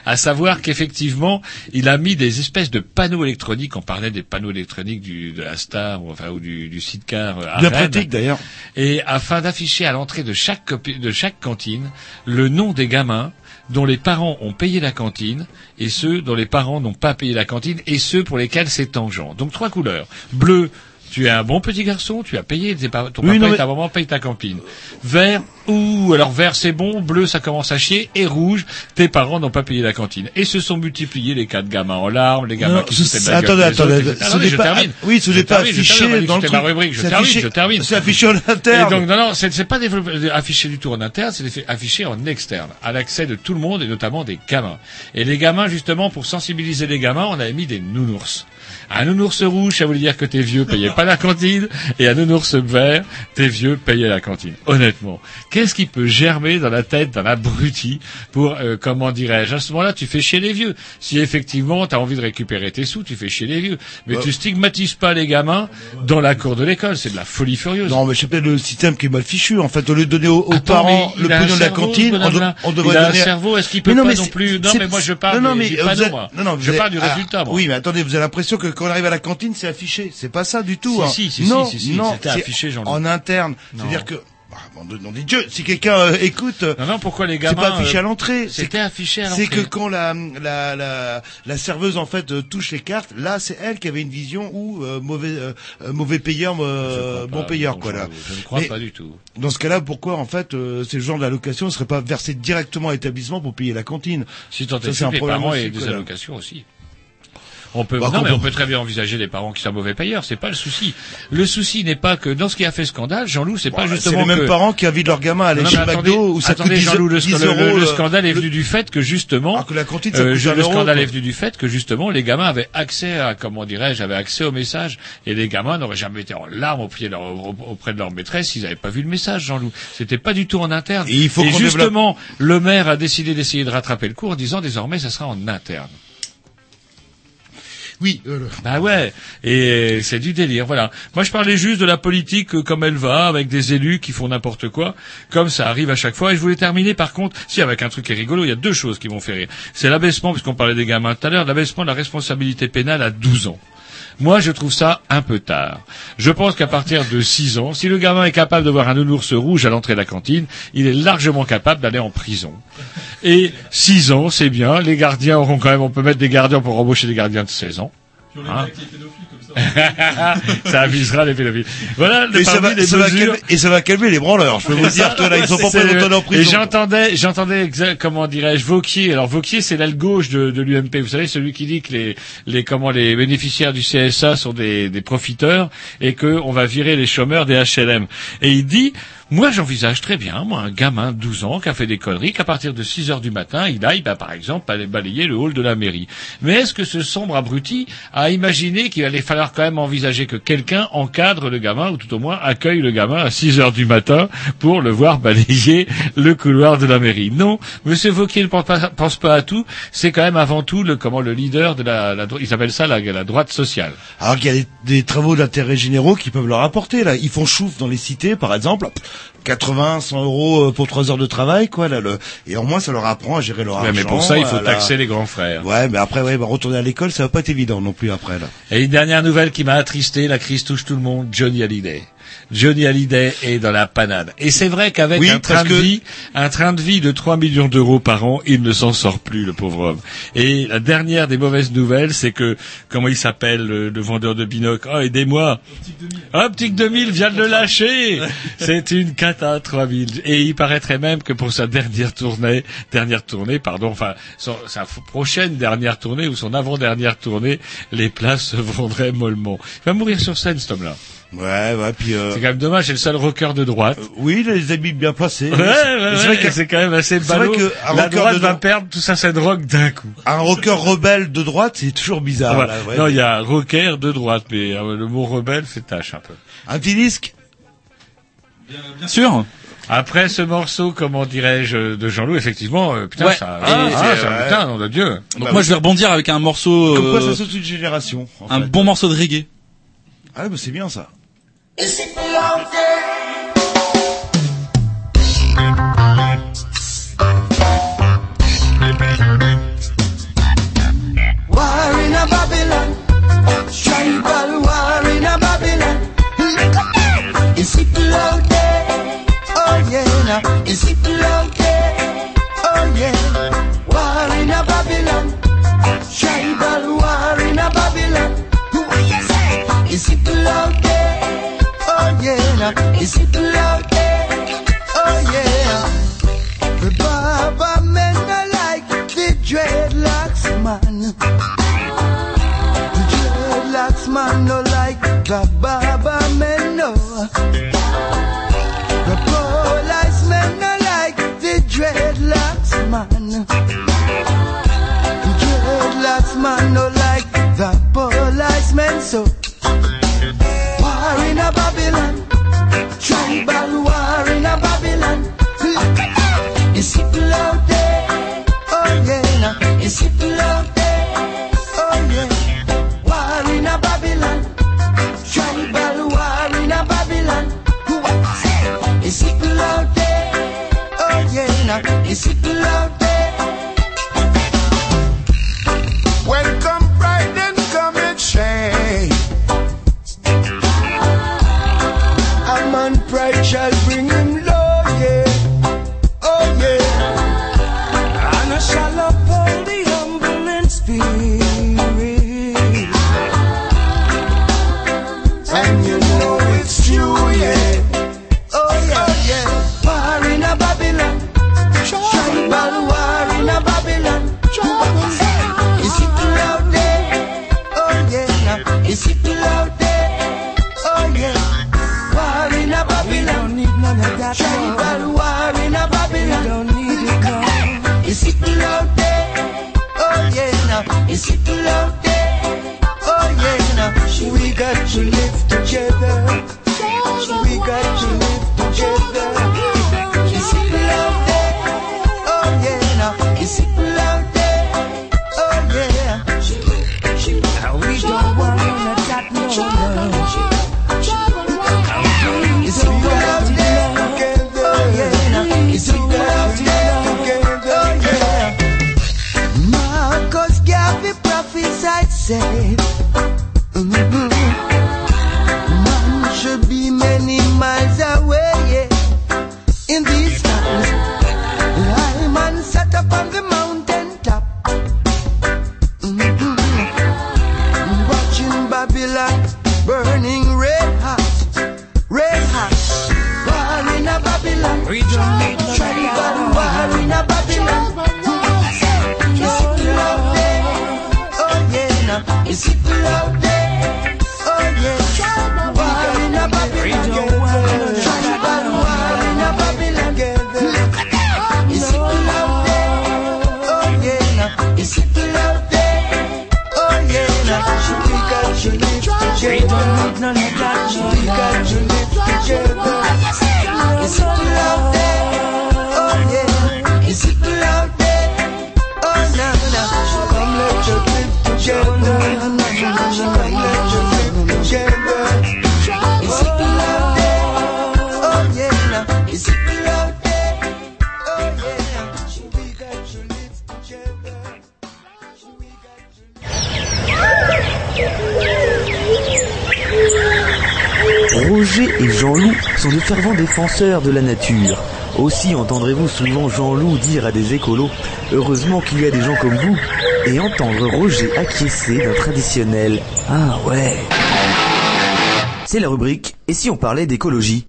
à savoir qu'effectivement il a mis des espèces de panneaux électroniques. On parlait des panneaux électroniques du, de la Star, ou, enfin ou du, du Sidecar euh, à Bien Rennes. pratique d'ailleurs. Et afin d'afficher à l'entrée de chaque de chaque cantine le nom des gamins dont les parents ont payé la cantine et ceux dont les parents n'ont pas payé la cantine et ceux pour lesquels c'est tangent. Donc trois couleurs. Bleu, tu es un bon petit garçon, tu as payé tes par- ton Oui, papa non, et mais- ta maman payent ta cantine. Vert, ou alors vert c'est bon, bleu ça commence à chier et rouge, tes parents n'ont pas payé la cantine. Et se sont multipliés les cas de gamins en larmes, les gamins Non, qui se la attendez, gueule attendez, autres, etc. ce Attendez, n'est je pas- termine. oui, ce n'est pas termine, affiché termine, dans le c'était ma truc. rubrique, je C'est termine, affiché- je termine. c'est affiché en interne. Et donc, non, non, c'est pas développé- affiché du tout en interne, c'est affiché en externe, à l'accès de tout le monde et notamment des gamins. Et les gamins, justement, pour sensibiliser les gamins, on avait mis des nounours. Un nounours rouge, ça voulait dire que tes vieux payaient pas la cantine, et un nounours vert, tes vieux payaient la cantine. Honnêtement, qu'est-ce qui peut germer dans la tête d'un abruti pour, euh, comment dirais-je, à ce moment-là, tu fais chier les vieux. Si effectivement, tu as envie de récupérer tes sous, tu fais chier les vieux. Mais Bah. tu stigmatises pas les gamins dans la cour de l'école, c'est de la folie furieuse. Non, mais c'est peut-être le système qui est mal fichu. En fait, au lieu de donner aux, aux Attends, parents le pognon de la cantine, on, de- on devrait Il a un cerveau, est-ce qu'il peut Mais non, pas mais non plus- non, mais moi, je parle non, non, mais. Non, non, Je du ah, résultat, moi. Oui, mais attendez, vous avez l'impression que quand on arrive à la cantine, c'est affiché. C'est pas ça du tout. Si, hein. si, si, non, si, si, si, non, c'était c'est affiché, Jean-Loup. En interne, Non. c'est-à-dire que. Ah, bon, nom des dieux, si quelqu'un euh, écoute, Non, non, pourquoi les c'est gamins... pas affiché euh, à l'entrée. C'est C'était affiché à c'est l'entrée. que quand la, la, la, la serveuse en fait euh, touche les cartes, là c'est elle qui avait une vision où euh, mauvais euh, euh, mauvais payeur, euh, bon payeur non, quoi là. Je ne crois Mais pas du tout. Dans ce cas-là, pourquoi en fait euh, ces genres d'allocations ne seraient pas versées directement à l'établissement pour payer la cantine? Si tant est c'est un les problème aussi, aient des quoi, allocations aussi. On peut, Bah, non, mais on peut très bien envisager les parents qui sont mauvais payeurs. C'est pas le souci. Le souci n'est pas que dans ce qui a fait scandale, Jean-Loup, c'est pas C'est justement les mêmes que- parents qui invitent leur gamin à aller Non, chez mais attendez, McDo où ça attendez, coûte 10, Jean-Loup, le, 10 sc- le- euros. le le- scandale est venu du fait que justement, Alors que la cantine, ça euh, coûte le scandale est venu du fait que justement les gamins avaient accès à, comment dirais-je, avaient accès au message et les gamins n'auraient jamais été en larmes au pied de leur- auprès de leur maîtresse s'ils n'avaient pas vu le message, Jean-Loup. C'était pas du tout en interne. Et il faut qu'on justement, le maire a décidé d'essayer de rattraper le coup en disant désormais ça sera en interne. Oui, euh, Bah ouais, et c'est du délire, voilà. Moi je parlais juste de la politique euh, comme elle va, avec des élus qui font n'importe quoi, comme ça arrive à chaque fois. Et je voulais terminer par contre, si avec un truc qui est rigolo, il y a deux choses qui m'ont fait rire. C'est l'abaissement, puisqu'on parlait des gamins tout à l'heure, l'abaissement de la responsabilité pénale à 12 ans. Moi, je trouve ça un peu tard. Je pense qu'à partir de 6 ans, si le gamin est capable de voir un nounours rouge à l'entrée de la cantine, il est largement capable d'aller en prison. Et 6 ans, c'est bien. Les gardiens auront quand même, on peut mettre des gardiens pour embaucher des gardiens de 16 ans. Hein ça avisera les pédophiles. Voilà Et ça, va, ça mesures. calmer, et ça va calmer les branleurs. Je peux vous dire que là, ils sont pas prêts d'entendre en Et j'entendais, j'entendais comment dirais-je, Vauquier. Alors Vauquier, c'est l'aile gauche de, de l'UMP. Vous savez, celui qui dit que les, les, comment, les bénéficiaires du CSA sont des, des profiteurs et que on va virer les chômeurs des HLM. Et il dit, moi, j'envisage très bien, moi, un gamin de 12 ans qui a fait des conneries, qu'à partir de 6 heures du matin, il aille, bah, par exemple, balayer le hall de la mairie. Mais est-ce que ce sombre abruti a imaginé qu'il allait falloir quand même envisager que quelqu'un encadre le gamin, ou tout au moins accueille le gamin à 6 heures du matin pour le voir balayer le couloir de la mairie? Non, Monsieur Vauquier ne pense pas, à tout. C'est quand même avant tout le, comment, le leader de la, la ils appellent ça la, la droite sociale. Alors qu'il y a des, des travaux d'intérêt généraux qui peuvent leur apporter là. Ils font chouf dans les cités, par exemple, 80, 100 euros euh, pour 3 heures de travail, quoi. Là, le... Et au moins, ça leur apprend à gérer leur Ouais, argent. mais pour ça, il faut la- taxer les grands frères. Ouais, mais après, ouais, bah, retourner à l'école, ça va pas être évident non plus après là. Et une dernière nouvelle qui m'a attristé, la crise touche tout le monde, Johnny Hallyday. Johnny Hallyday est dans la panade. Et c'est vrai qu'avec Oui, un train de que- vie, un train de vie de 3 millions d'euros par an, il ne s'en sort plus, le pauvre homme. Et la dernière des mauvaises nouvelles, c'est que, comment il s'appelle, le, le vendeur de binocle? Oh, aidez-moi! Optique 2000 vient de le lâcher! C'est une cata 3000. Et il paraîtrait même que pour sa dernière tournée, dernière tournée, pardon, enfin, son- sa prochaine dernière tournée ou son avant-dernière tournée, les places se vendraient mollement. Il va mourir sur scène, cet homme-là. Ouais, ouais, puis euh, C'est quand même dommage, c'est le seul rocker de droite. oui, il a les habits bien placés. Ouais, ouais, C'est vrai que c'est quand même assez c'est vrai ballot. que un La rocker droite de va droite- perdre tout ça, c'est de rock d'un coup. un rocker rebelle de droite, c'est toujours bizarre. Voilà. là, ouais. non, il y a rocker de droite, mais euh, le mot rebelle fait tâche un peu. Un petit disque? Bien sûr. Après ce morceau, comment dirais-je, de Jean-Loup, effectivement, euh, putain, Ouais. ça, Et ah, c'est, ça, euh, putain, nom de Dieu. Donc Bah moi oui. je vais rebondir avec un morceau, Comme quoi euh, ça saute une génération. en un fait. bon morceau de reggae. Ah, bah c'est bien ça. War in a Babylon, tribal war in a Babylon. Is it out there? Oh yeah, now. is it out there? Oh yeah, war in a Babylon, tribal war in a Babylon. Is it there? Oh yeah. The Baba men are like the dreadlocks man. The dreadlocks man no like the Baba Mississippi Love Day. Oh yeah, you we got to live together. We got to mhm, man should be many miles away in these times. Man sat up on the mountain top, mhm, watching Babylon burning Roger et Jean-Loup sont de fervents défenseurs de la nature. Aussi entendrez-vous souvent Jean-Loup dire à des écolos Heureusement qu'il y a des gens comme vous et entendre Roger acquiescer d'un traditionnel Ah ouais. C'est la rubrique Et si on parlait d'écologie?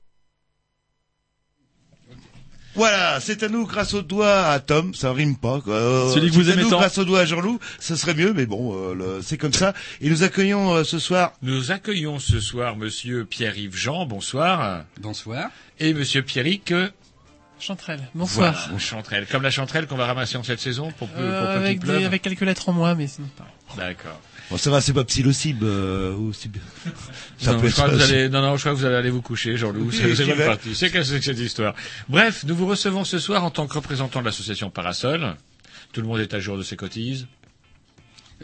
Voilà, c'est à nous grâce au doigt à Tom, ça rime pas. Quoi. Euh, Celui que vous c'est à aimez nous tant. grâce au doigt à Jean-Loup, ça serait mieux, mais bon, euh, c'est comme ça. Et nous accueillons euh, ce soir. Nous accueillons ce soir Monsieur Pierre-Yves Jean, bonsoir. Bonsoir. Et Monsieur Pierrick. euh, Chanterelle, bonsoir. Voilà, chanterelle. Comme la chanterelle qu'on va ramasser en cette saison pour, peu, Euh, pour qu'il avec, des- avec quelques lettres en moins, mais sinon pas. D'accord. Bon, ça va, c'est pas psilocybes euh, ou cyb- Ça non, peut je crois être que vous allez, non, non, je crois que vous allez aller vous coucher, Jean-Loup. C'est Oui, c'est j'y mal vais. parti. C'est qu'est-ce que c'est que cette histoire. Bref, nous vous recevons ce soir en tant que représentant de l'association Parasol. Tout le monde est à jour de ses cotises.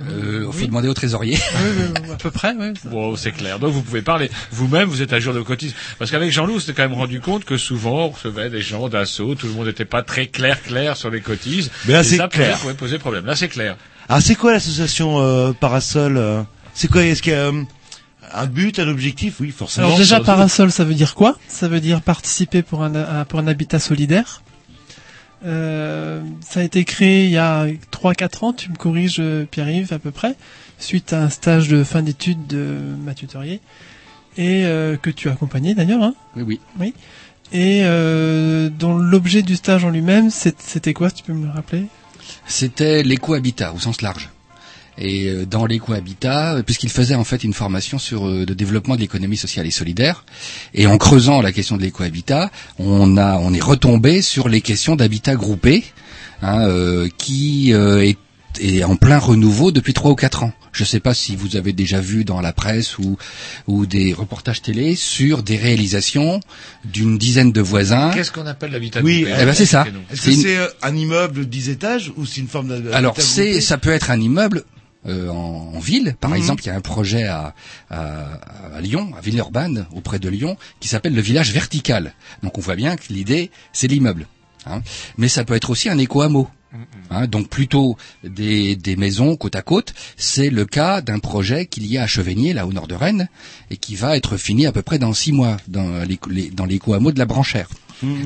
Euh, faut oui. demander au trésorier. Oui, oui, à peu près, oui. Bon, c'est clair. Donc vous pouvez parler. Vous-même, vous êtes à jour de cotises. Parce qu'avec Jean-Loup, on s'était quand même rendu compte que souvent, on recevait des gens d'assaut, tout le monde n'était pas très clair, clair sur les cotises. Mais là, c'est ça clair. pouvait poser problème. Là, c'est clair. Ah, c'est quoi l'association euh, Parasol euh C'est quoi Est-ce qu'il y a euh, un but, un objectif? Oui, forcément. Alors déjà, parasol, ça veut dire quoi? Ça veut dire participer pour un, un- pour un habitat solidaire. Euh, ça a été créé il y a 3-4 ans, tu me corriges euh, Pierre-Yves à peu près, suite à un stage de fin d'études de Mathieu Teurier, et euh, que tu as accompagné d'ailleurs. Hein Oui, oui. oui. Et euh, dont l'objet du stage en lui-même, c'est- c'était quoi, si tu peux me le rappeler? C'était l'éco-habitat au sens large. Et euh, dans l'éco-habitat, euh, puisqu'il faisait en fait une formation sur euh, le développement de l'économie sociale et solidaire, et en creusant la question de l'éco-habitat, on on est retombé sur les questions d'habitat groupé, hein, qui est en plein renouveau depuis trois ou quatre ans. Je ne sais pas si vous avez déjà vu dans la presse ou ou des reportages télé sur des réalisations d'une dizaine de voisins. Qu'est-ce qu'on appelle l'habitat Oui, eh ben, c'est ça. Est-ce que une- c'est euh, un immeuble de 10 étages ou c'est une forme d'habitat Alors groupé c'est ça peut être un immeuble euh, en, en ville. Par Mhm. exemple, il y a un projet à, à, à Lyon, à Villeurbanne, auprès de Lyon, qui s'appelle le village vertical. Donc on voit bien que l'idée c'est l'immeuble. hein. Mais ça peut être aussi un éco-hameau. Hein, donc plutôt des, des maisons côte à côte. C'est le cas d'un projet qu'il y a à Chevigné, là au nord de Rennes, et qui va être fini à peu près dans six mois dans l'éco- les- dans l'éco-hameau de la Branchère.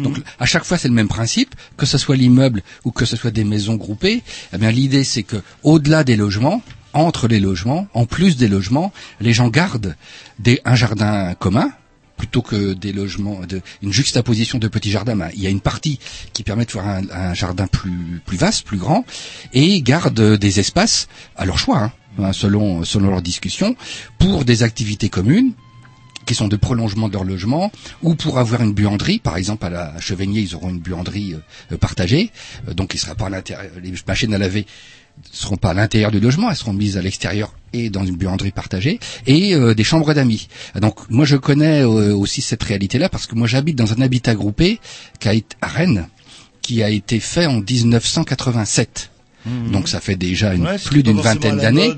Donc à chaque fois c'est le même principe, que ce soit l'immeuble ou que ce soit des maisons groupées. Eh bien l'idée c'est que au-delà des logements, entre les logements, en plus des logements, les gens gardent des, un jardin commun plutôt que des logements, une juxtaposition de petits jardins. Ben, il y a une partie qui permet de faire un, jardin plus, plus vaste, plus grand, et gardent des espaces à leur choix, hein, hein, selon, selon leur discussion, pour des activités communes, qui sont de prolongement de leur logement, ou pour avoir une buanderie, par exemple à la Chevigné, ils auront une buanderie euh, partagée, euh, donc il sera pas à l'intérieur, les machines à laver seront pas à l'intérieur du logement, elles seront mises à l'extérieur et dans une buanderie partagée, et euh, des chambres d'amis. Donc moi je connais euh, aussi cette réalité-là parce que moi j'habite dans un habitat groupé qui à Rennes, qui a été fait en 1987. Donc ça fait déjà une, Ouais, plus d'une vingtaine d'années.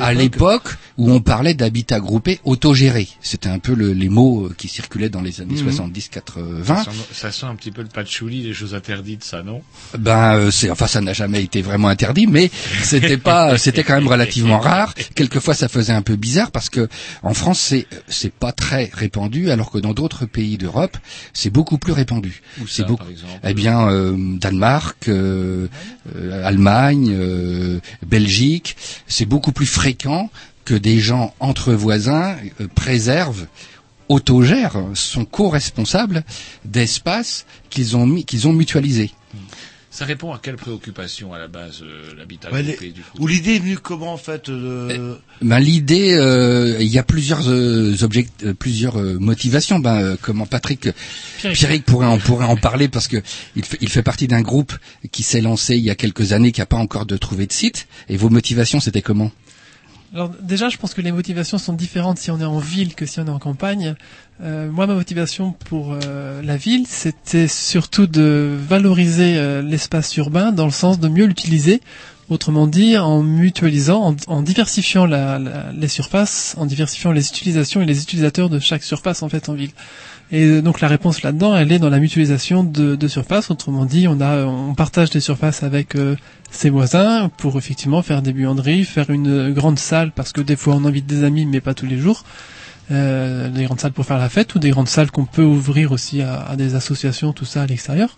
À l'époque où on parlait d'habitat groupé autogéré, c'était un peu le- les mots euh, qui circulaient dans les années Mhm. 70-80. Ça sent, ça sent un petit peu le patchouli, les choses interdites, ça, non? Ben euh, c'est enfin ça n'a jamais été vraiment interdit, mais c'était pas c'était quand même relativement rare. Quelquefois ça faisait un peu bizarre parce que en France c'est c'est pas très répandu, alors que dans d'autres pays d'Europe c'est beaucoup plus répandu. Où C'est ça, beaucoup. par exemple? Eh bien euh, Danemark, euh, euh, Allemagne, euh, Belgique, c'est beaucoup plus fréquent que des gens entre voisins euh, préservent autogèrent, sont co-responsables d'espaces qu'ils ont qu'ils ont mutualisés. Ça répond à quelle préoccupation à la base, euh, l'habitat Ouais, groupé les- du coup Ou l'idée est venue comment en fait euh, Ben, l'idée, euh, il y a plusieurs euh, object- euh, plusieurs euh, motivations. Ben, euh, comment Patrick Pierrick. Pierrick pourrait en pourrait en parler parce que il fait, il fait partie d'un groupe qui s'est lancé il y a quelques années, qui n'a pas encore de trouvé de site. Et vos motivations, c'était comment? Alors déjà, je pense que les motivations sont différentes si on est en ville que si on est en campagne. Euh, moi, ma motivation pour euh, la ville, c'était surtout de valoriser euh, l'espace urbain dans le sens de mieux l'utiliser. Autrement dit, en mutualisant, en, en diversifiant la- la- les surfaces, en diversifiant les utilisations et les utilisateurs de chaque surface en fait en ville. Et euh, donc la réponse là-dedans, elle est dans la mutualisation de, de surfaces. Autrement dit, on a, on partage des surfaces avec euh, ses voisins pour effectivement faire des buanderies, faire une grande salle parce que des fois on invite des amis, mais pas tous les jours. euh, des grandes salles pour faire la fête ou des grandes salles qu'on peut ouvrir aussi à, à des associations, tout ça à l'extérieur.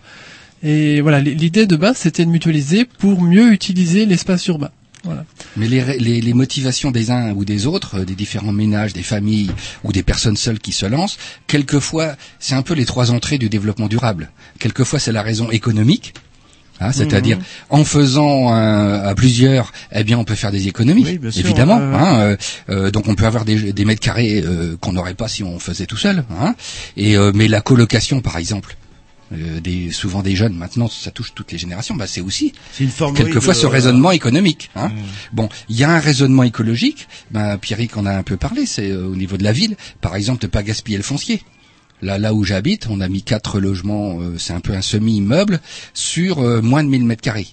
Et voilà, l'idée de base, c'était de mutualiser pour mieux utiliser l'espace urbain. Voilà. Mais les, les, les motivations des uns ou des autres, euh, des différents ménages, des familles ou des personnes seules qui se lancent, quelquefois, c'est un peu les trois entrées du développement durable. Quelquefois, c'est la raison économique. hein, C'est-à-dire, Mhm. en faisant un- à plusieurs, eh bien, on peut faire des économies, Oui, bien sûr, évidemment. hein, euh, euh, donc, on peut avoir des, des mètres carrés euh, qu'on n'aurait pas si on faisait tout seul. Hein, et euh, mais la colocation, par exemple, euh, des, souvent des jeunes, maintenant, ça touche toutes les générations. Bah, c'est aussi C'est une forme quelquefois de- ce raisonnement économique. Hein. Bon, il y a un raisonnement écologique. Ben, Pierrick en a un peu parlé. C'est euh, au niveau de la ville, par exemple, de pas gaspiller le foncier. Là, là où j'habite, on a mis quatre logements. euh, c'est un peu un semi-immeuble sur euh, moins de 1000 mètres carrés.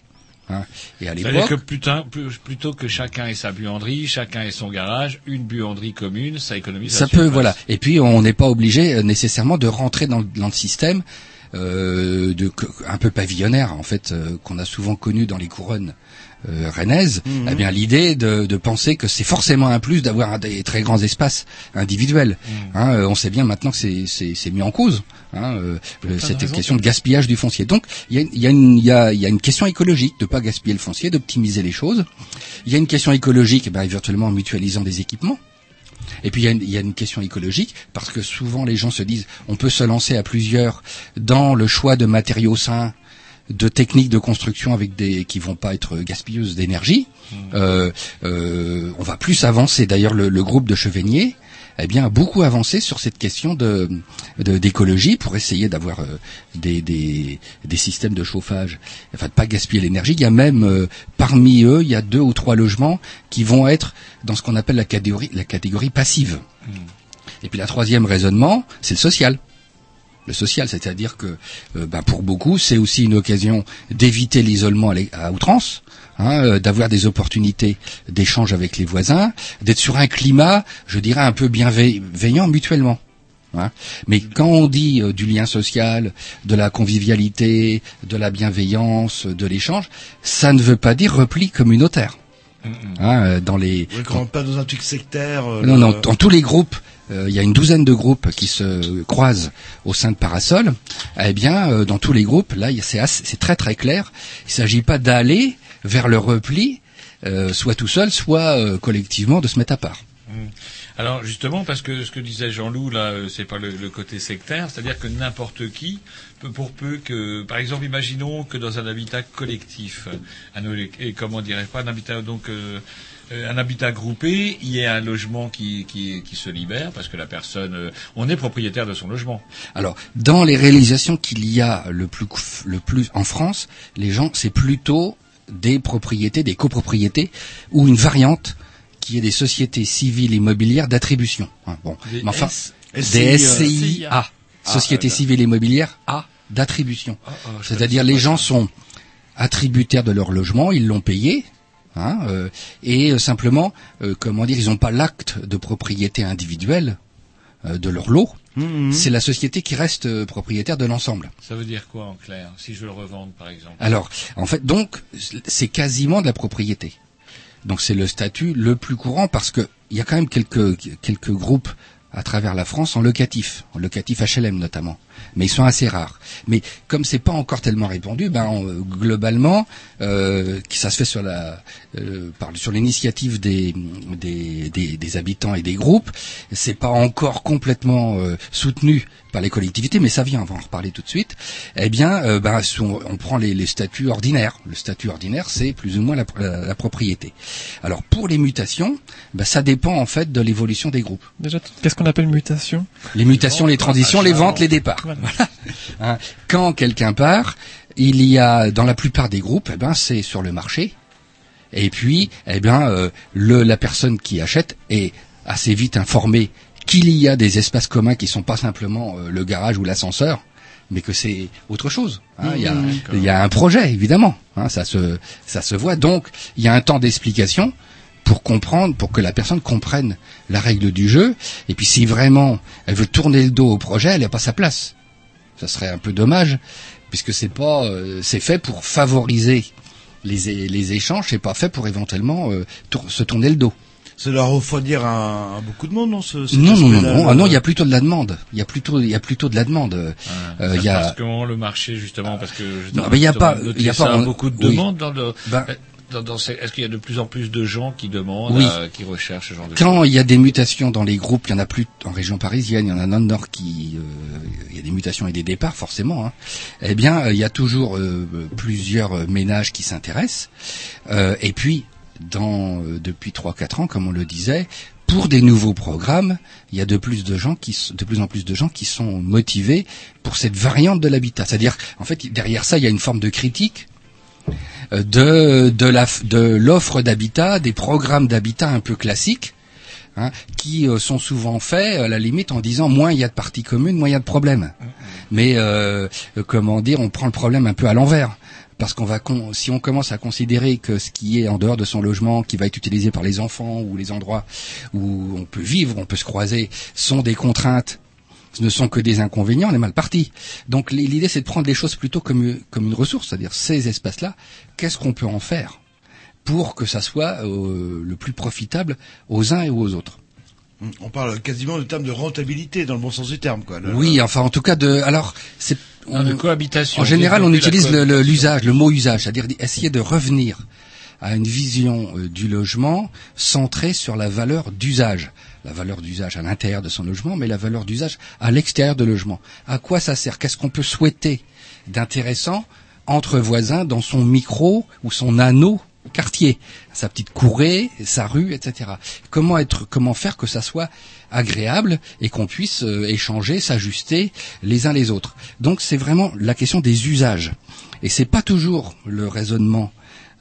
Hein. Et à l'époque, que putain, plutôt que chacun ait sa buanderie, chacun ait son garage, une buanderie commune, ça économise. ça peut, surface. voilà. Et puis, on n'est pas obligé euh, nécessairement de rentrer dans, le- dans le système euh, de un peu pavillonnaire, en fait, euh, qu'on a souvent connu dans les couronnes euh, rennaises. Mhm. Eh bien, l'idée de, de penser que c'est forcément un plus d'avoir des très grands espaces individuels. Hein, euh, on sait bien maintenant que c'est- mis en cause. Hein, euh, cette question de gaspillage du foncier. Donc, il y a, y, a y, a, il y a une question écologique de pas gaspiller le foncier, d'optimiser les choses. Il y a une question écologique, eh ben, éventuellement en mutualisant des équipements. Et puis il y, a une, il y a une question écologique parce que souvent les gens se disent on peut se lancer à plusieurs dans le choix de matériaux sains, de techniques de construction avec des qui vont pas être gaspilleuses d'énergie. Euh, euh, on va plus avancer. D'ailleurs le, le groupe de Chevenier eh bien, a beaucoup avancé sur cette question de de- d'écologie pour essayer d'avoir euh, des, des, des systèmes de chauffage, enfin de pas gaspiller l'énergie. Il y a même euh, parmi eux, il y a deux ou trois logements qui vont être dans ce qu'on appelle la catégorie la catégorie passive. Et puis la troisième raisonnement, c'est le social. Le social, c'est-à-dire que euh, ben, pour beaucoup, c'est aussi une occasion d'éviter l'isolement à outrance, hein, euh, d'avoir des opportunités d'échange avec les voisins, d'être sur un climat, je dirais, un peu bienveillant mutuellement. hein. Mais quand on dit euh, du lien social, de la convivialité, de la bienveillance, de l'échange, ça ne veut pas dire repli communautaire. Hein, euh, dans les Oui, qu'on rentre pas dans un truc sectaire. euh, non, non, dans tous les groupes, euh, il y a une douzaine de groupes qui se croisent au sein de Parasol. Eh bien, euh, dans tous les groupes, là, c'est très très clair. Il ne s'agit pas d'aller vers le repli, euh, soit tout seul, soit euh, collectivement, de se mettre à part. Mm. Alors justement, parce que ce que disait Jean-Loup là, euh, c'est pas le, le côté sectaire, c'est-à-dire que n'importe qui, peut, pour peu que, par exemple, imaginons que dans un habitat collectif, un, et comment dirais pas un habitat donc euh, euh, un habitat groupé, il y a un logement qui, qui, qui se libère parce que la personne, euh, on est propriétaire de son logement. Alors, dans les réalisations qu'il y a le plus, le plus en France, les gens, c'est plutôt des propriétés, des copropriétés, ou une variante qui est des sociétés civiles immobilières d'attribution. Hein, bon, Des mais enfin, S- des SCI, SCIA, Ah, Sociétés euh, civiles immobilières A d'attribution. Ah, ah, C'est-à-dire les gens sont attributaires de leur logement, ils l'ont payé, hein, euh, et euh, simplement, euh, comment dire, ils n'ont pas l'acte de propriété individuelle euh, de leur lot. Mhm. C'est la société qui reste euh, propriétaire de l'ensemble. Ça veut dire quoi en clair Si je le revendre, par exemple? Alors, en fait, donc, c'est quasiment de la propriété. Donc, c'est le statut le plus courant parce que il y a quand même quelques quelques groupes à travers la France en locatif, en locatif HLM notamment, mais ils sont assez rares. Mais comme c'est pas encore tellement répandu, ben globalement, euh, ça se fait sur la euh, par, sur l'initiative des, des, des des habitants et des groupes, c'est pas encore complètement euh, soutenu par les collectivités, mais ça vient, on va en reparler tout de suite. Eh bien, euh, ben, on, prend les, les statuts ordinaires. Le statut ordinaire, c'est plus ou moins la, la- la propriété. Alors pour les mutations, ben, ça dépend en fait de l'évolution des groupes. Qu'est-ce appelle mutation Les mutations, les transitions, les ventes, les départs. Voilà. Voilà. Hein, Quand quelqu'un part, il y a dans la plupart des groupes, eh ben c'est sur le marché. Et puis, eh bien, euh, le, la personne qui achète est assez vite informée qu'il y a des espaces communs qui sont pas simplement euh, le garage ou l'ascenseur, mais que c'est autre chose. hein. Il y, a, Mmh, il y a un projet, évidemment. hein, ça se, ça se voit. Donc, il y a un temps d'explication pour comprendre, pour que la personne comprenne la règle du jeu. Et puis, si vraiment elle veut tourner le dos au projet, elle n'a pas sa place. Ça serait un peu dommage, puisque c'est pas, euh, c'est fait pour favoriser les, les échanges, c'est pas fait pour éventuellement euh, tour- se tourner le dos. Ça doit refroidir un, un beaucoup de monde, non ce, Non, non, non, aspect-là, non. Ah non, il y a plutôt de la demande. Il y a plutôt, il y a plutôt de la demande. Euh, Ça il y a, passe comment le marché justement parce que je Non, mais il y a pas- il y a pas- beaucoup de oui. demandes dans le Ben- dans, dans ces- est-ce qu'il y a de plus en plus de gens qui demandent Oui. euh, qui recherchent ce genre de Quand il y a des mutations dans les groupes, il y en a plus en région parisienne, il y en a dans le nord qui, euh, il y a des mutations et des départs forcément. Hein. Eh bien, euh, il y a toujours euh, plusieurs ménages qui s'intéressent. Euh, et puis, dans euh, depuis trois quatre ans, comme on le disait, pour des nouveaux programmes, il y a de plus de gens qui, de plus en plus de gens qui sont motivés pour cette variante de l'habitat. C'est-à-dire, en fait, derrière ça, il y a une forme de critique de de l'offre d'habitat, des programmes d'habitat un peu classiques. hein, qui euh, sont souvent faits à la limite en disant moins il y a de parties communes, moins il y a de problèmes. Mais euh, euh, comment dire, on prend le problème un peu à l'envers. Parce qu'on va, si on commence à considérer que ce qui est en dehors de son logement, qui va être utilisé par les enfants ou les endroits où on peut vivre, on peut se croiser, sont des contraintes, ne sont que des inconvénients, on est mal parti. Donc l'idée, c'est de prendre les choses plutôt comme, comme une ressource, c'est-à-dire ces espaces-là, qu'est-ce qu'on peut en faire pour que ça soit euh, le plus profitable aux uns et aux autres? On parle quasiment de terme de rentabilité dans le bon sens du terme, quoi. Oui, enfin en tout cas de alors c'est de cohabitation. En général, on utilise le- le- cohabitation. l'usage, le, mot usage, c'est-à-dire essayer de revenir à une vision euh, du logement centrée sur la valeur d'usage. La valeur d'usage à l'intérieur de son logement, mais la valeur d'usage à l'extérieur de logement. À quoi ça sert? Qu'est-ce qu'on peut souhaiter d'intéressant entre voisins dans son micro ou son anneau quartier, sa petite courée, sa rue, etc. Comment être, comment faire que ça soit agréable et qu'on puisse euh, échanger, s'ajuster les uns les autres? Donc c'est vraiment la question des usages. Et c'est pas toujours le raisonnement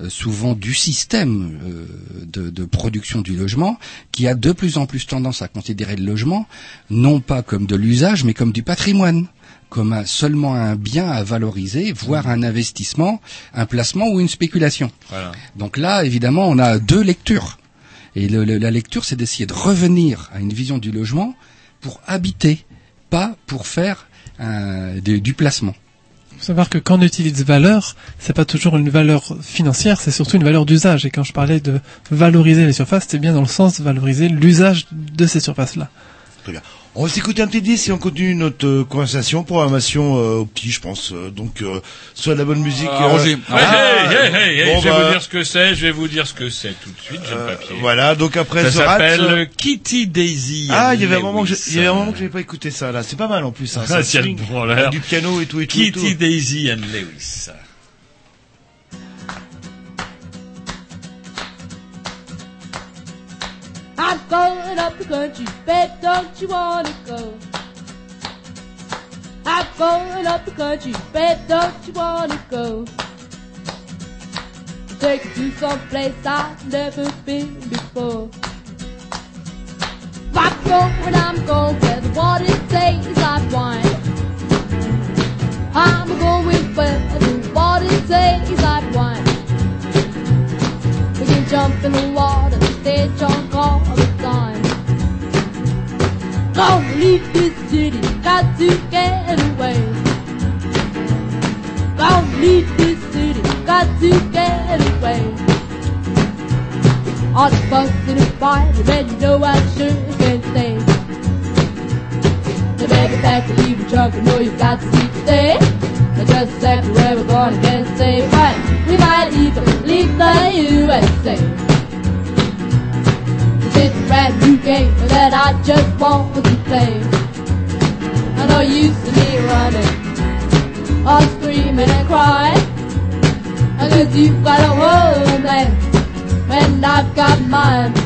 souvent du système euh, de, de production du logement qui a de plus en plus tendance à considérer le logement non pas comme de l'usage mais comme du patrimoine comme un- seulement un bien à valoriser, voire un investissement, un placement ou une spéculation. Voilà. Donc là, évidemment, on a deux lectures. Et le- le- la lecture, c'est d'essayer de revenir à une vision du logement pour habiter, pas pour faire un- de- du placement. Faut savoir que quand on utilise valeur, c'est pas toujours une valeur financière, c'est surtout une valeur d'usage. Et quand je parlais de valoriser les surfaces, c'est bien dans le sens de valoriser l'usage de ces surfaces-là. Très bien. On va s'écouter un petit disque et on continue notre euh, conversation, programmation euh, au petit, je pense. Euh, donc, euh, soit de la bonne musique. Ah, euh, Roger. Ah, hey, hey, hey, hey, bon, je vais bah, vous dire ce que c'est, je vais vous dire ce que c'est tout de suite, j'ai le papier. Voilà, donc après ça s'appelle euh, Kitty Daisy. Ah, il y avait un moment que il y avait un moment que j'avais pas écouté ça là. C'est pas mal en plus. Hein, Ah, ça l'air. du piano et tout et tout. et Kitty tout. Daisy and Lewis. I'm going up the country, bet don't you wanna go? I'm going up the country, bet don't you wanna go? Take you to some place I've never been before. I'm going, I'm going where the water tastes like wine. I'm going where the water tastes like wine. We can jump in the water, stay drunk On the bus in a fight, and you know I sure can stay. The baby back to leave the truck, and know you've got to stay. And just a second, where we're gonna get safe. Right, we might even leave the USA. It's a brand new game that I just want to play. I know you used to me running, all screaming and crying. I guess you've got a home there, and I've got mine.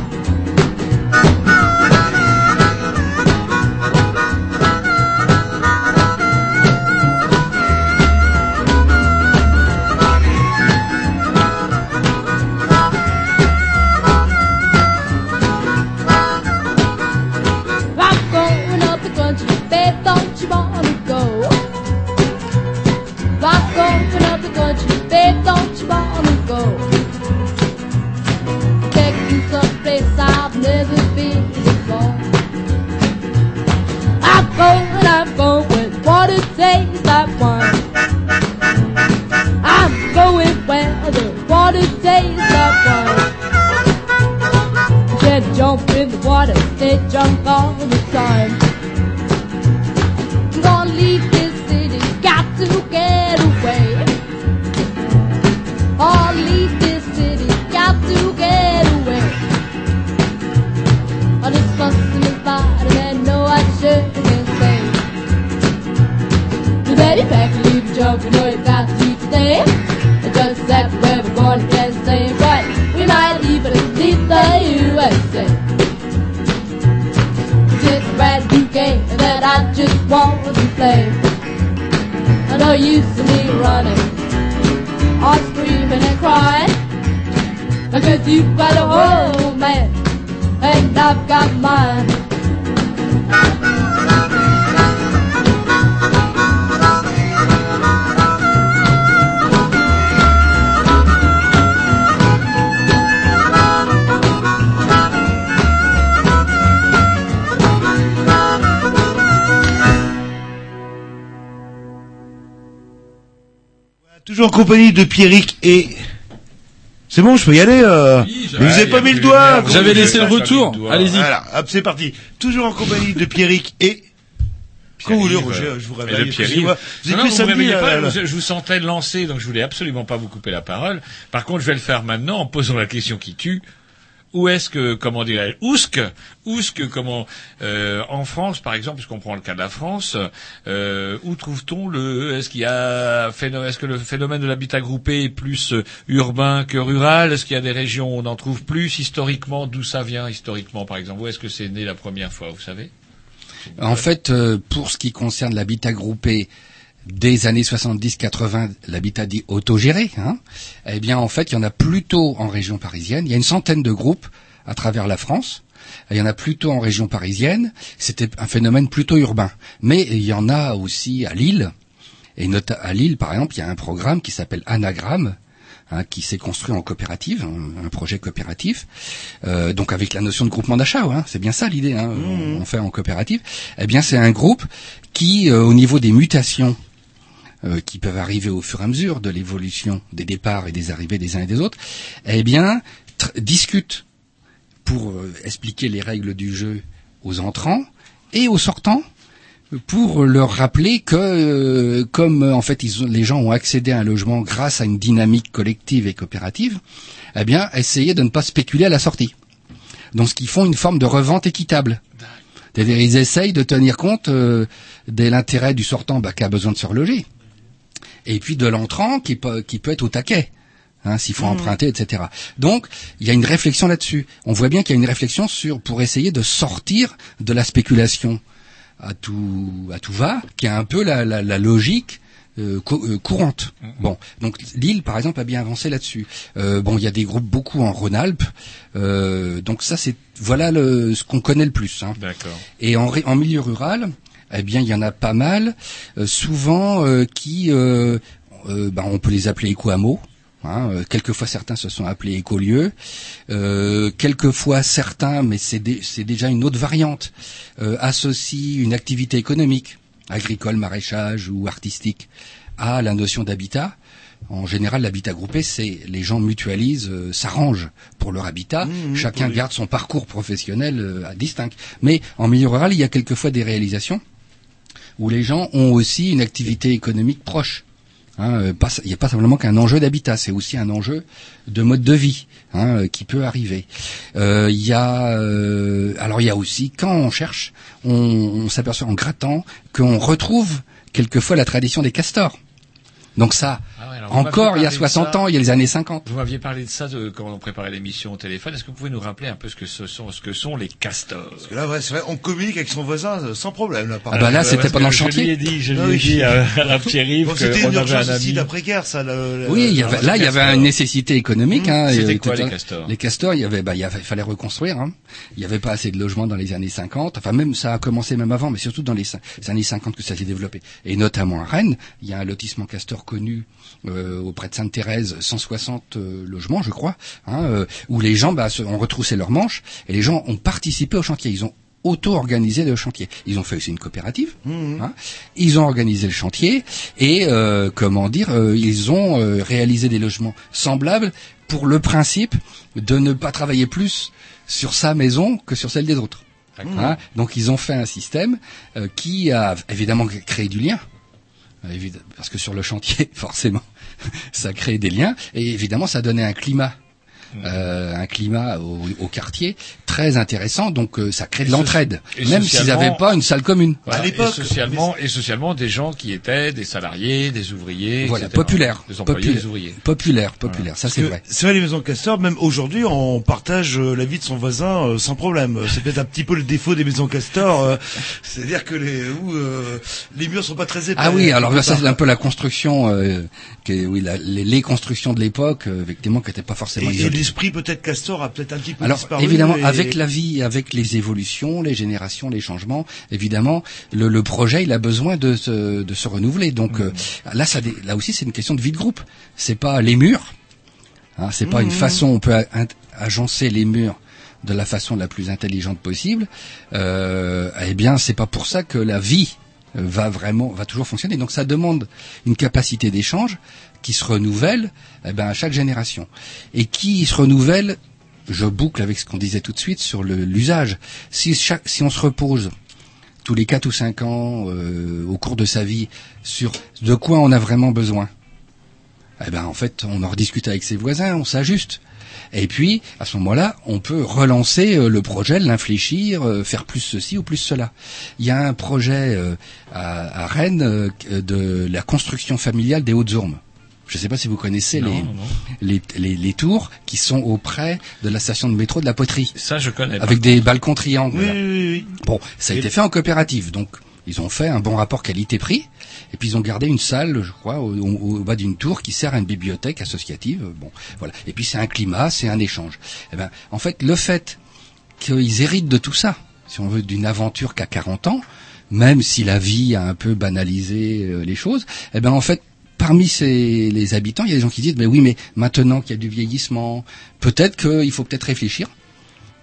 Pierrick et... C'est bon, je peux y aller euh... j'avais- Mais vous avez pas mis le doigt lumière. J'avais laissé le retour. Allez-y. Voilà, hop, c'est parti. Toujours en compagnie de Pierrick et... Quand vous voulez, Pierre-Yves, Roger, euh, je vous réveille. Vous êtes Non, non, vous me pas, je, je vous sentais lancer, donc je voulais absolument pas vous couper la parole. Par contre, je vais le faire maintenant en posant la question qui tue. Où est-ce que, comment dirais-je, ousque, ousque, comment, euh, en France, par exemple, puisqu'on prend le cas de la France, euh, où trouve-t-on le, est-ce qu'il y a, phéno- est-ce que le phénomène de l'habitat groupé est plus euh, urbain que rural? Est-ce qu'il y a des régions où on en trouve plus historiquement? D'où ça vient historiquement, par exemple? Où est-ce que c'est né la première fois, vous savez? En fait, euh, pour ce qui concerne l'habitat groupé des années 70-80, l'habitat dit autogéré, hein, eh bien en fait, il y en a plutôt en région parisienne. Il y a une centaine de groupes à travers la France. Il y en a plutôt en région parisienne. C'était un phénomène plutôt urbain. Mais il y en a aussi à Lille. Et à Lille, par exemple, il y a un programme qui s'appelle Anagramme, hein, qui s'est construit en coopérative, un, projet coopératif, euh, donc avec la notion de groupement d'achat, hein, c'est bien ça l'idée, hein, on, on fait en coopérative. Eh bien, c'est un groupe qui, euh, au niveau des mutations euh, qui peuvent arriver au fur et à mesure de l'évolution des départs et des arrivées des uns et des autres, eh bien, tr- discute pour euh, expliquer les règles du jeu aux entrants et aux sortants pour leur rappeler que euh, comme en fait ils ont- les gens ont accédé à un logement grâce à une dynamique collective et coopérative, eh bien essayer de ne pas spéculer à la sortie. Donc ce qu'ils font une forme de revente équitable. C'est-à-dire ils essayent de tenir compte euh, de l'intérêt du sortant bah, qui a besoin de se reloger, et puis de l'entrant qui peut, qui peut être au taquet. Hein, s'il faut emprunter, etc. Donc, il y a une réflexion là-dessus. On voit bien qu'il y a une réflexion sur pour essayer de sortir de la spéculation à tout à tout va, qui a un peu la, la, la logique euh, cou- euh, courante. Bon, donc Lille, par exemple, a bien avancé là-dessus. Euh, bon, il y a des groupes beaucoup en Rhône-Alpes. Euh, donc ça, c'est voilà le, ce qu'on connaît le plus. Hein. D'accord. Et en, en milieu rural, eh bien, il y en a pas mal, euh, souvent euh, qui, euh, ben, on peut les appeler éco-hameaux. Hein, euh, quelquefois certains se sont appelés écolieux, euh, quelquefois certains, mais c'est dé- c'est déjà une autre variante, euh, associent une activité économique, agricole, maraîchage ou artistique, à la notion d'habitat. En général, l'habitat groupé, c'est les gens mutualisent, euh, s'arrangent pour leur habitat. Chacun pour les- garde son parcours professionnel euh, distinct. Mais en milieu rural, il y a quelquefois des réalisations où les gens ont aussi une activité économique proche. Hein, euh, il n'y a pas simplement qu'un enjeu d'habitat, c'est aussi un enjeu de mode de vie hein, euh, qui peut arriver. Euh, Il y a, alors il y a aussi quand on cherche, on s'aperçoit en grattant qu'on retrouve quelquefois la tradition des castors. Donc ça, Ah ouais, encore il y a parlé de 60 ça. ans, il y a les années 50. Vous m'aviez parlé de ça de- quand on préparait l'émission au téléphone. Est-ce que vous pouvez nous rappeler un peu ce que ce sont, ce que sont les castors? Parce que là, ouais, c'est vrai, on communique avec son voisin euh, sans problème. Là, par Ah bah là, c'était pendant le Je chantier. lui ai dit, je lui Ah ai oui. dit à, à Pierre-Yves Bon, c'était qu'on une avait un urgence aussi ami. d'après-guerre, ça. Le, le- Oui, il y avait, là, il y avait castors. une nécessité économique. Mmh. Hein, C'était quoi, les castors? Les castors, il y avait, bah, il fallait reconstruire. Hein. Il n'y avait pas assez de logements dans les années 50. Enfin, même ça a commencé même avant, mais surtout dans les années 50 que ça s'est développé. Et notamment à Rennes, il y a un lotissement castor connu euh, auprès de Sainte-Thérèse, 160 euh, logements, je crois, hein, euh, où les gens bah, se, ont retroussé leurs manches et les gens ont participé au chantier. Ils ont auto-organisé le chantier. Ils ont fait aussi une coopérative. hein. Ils ont organisé le chantier et euh, comment dire, euh, ils ont euh, réalisé des logements semblables pour le principe de ne pas travailler plus sur sa maison que sur celle des autres. Hein, donc ils ont fait un système qui a évidemment créé du lien. Euh, Parce que sur le chantier, forcément, ça crée des liens. Et évidemment, ça donnait un climat. Euh, un climat au, au quartier très intéressant, donc euh, ça crée de l'entraide, même s'ils n'avaient pas une salle commune. Voilà, et socialement, et socialement, des gens qui étaient des salariés, des ouvriers, Voilà, etc. populaire, des employés, populaire, des ouvriers. populaire, populaire, ça c'est vrai. C'est vrai, les maisons Castor, même aujourd'hui, on partage euh, la vie de son voisin euh, sans problème. C'est peut-être un petit peu le défaut des maisons Castor, euh, c'est-à-dire que les où, euh, les murs sont pas très épais. Ah oui, alors ça c'est un peu la construction, euh, que, oui, la- les, les constructions de l'époque, euh, effectivement, qui n'étaient pas forcément Et, et. L'esprit peut-être Castor a peut-être un petit peu Alors disparu. évidemment, et- avec la vie, avec les évolutions, les générations, les changements, évidemment, le, le projet, il a besoin de se, de se renouveler. Donc euh, là, ça, là aussi, c'est une question de vie de groupe. C'est pas les murs. Hein, c'est pas une Mhm. façon. On peut a- agencer les murs de la façon la plus intelligente possible. Euh, eh bien, c'est pas pour ça que la vie euh, va vraiment, va toujours fonctionner. Donc ça demande une capacité d'échange qui se renouvelle eh ben, à chaque génération et qui se renouvelle je boucle avec ce qu'on disait tout de suite sur l'usage. Si, si on se repose tous les 4 ou 5 ans euh, au cours de sa vie sur de quoi on a vraiment besoin, eh ben en fait on en rediscute avec ses voisins, on s'ajuste. Et puis à ce moment-là, on peut relancer euh, le projet, l'infléchir, euh, faire plus ceci ou plus cela. Il y a un projet euh, à, à Rennes euh, de la construction familiale des Hautes-Ormes. Je ne sais pas si vous connaissez Non, les, non. Les, les, les tours qui sont auprès de la station de métro de la Poterie. Ça, je connais. Avec des balcons triangles. Oui, oui, oui. Bon, ça a Et- été fait en coopérative, donc ils ont fait un bon rapport qualité-prix, et puis ils ont gardé une salle, je crois, au, au- au bas d'une tour qui sert à une bibliothèque associative. Bon, voilà. Et puis c'est un climat, c'est un échange. Eh ben, en fait, le fait qu'ils héritent de tout ça, si on veut, d'une aventure qu'à 40 ans, même si la vie a un peu banalisé euh, les choses, eh ben en fait, parmi ces, les habitants, il y a des gens qui disent, mais oui, mais maintenant qu'il y a du vieillissement, peut-être qu'il faut peut-être réfléchir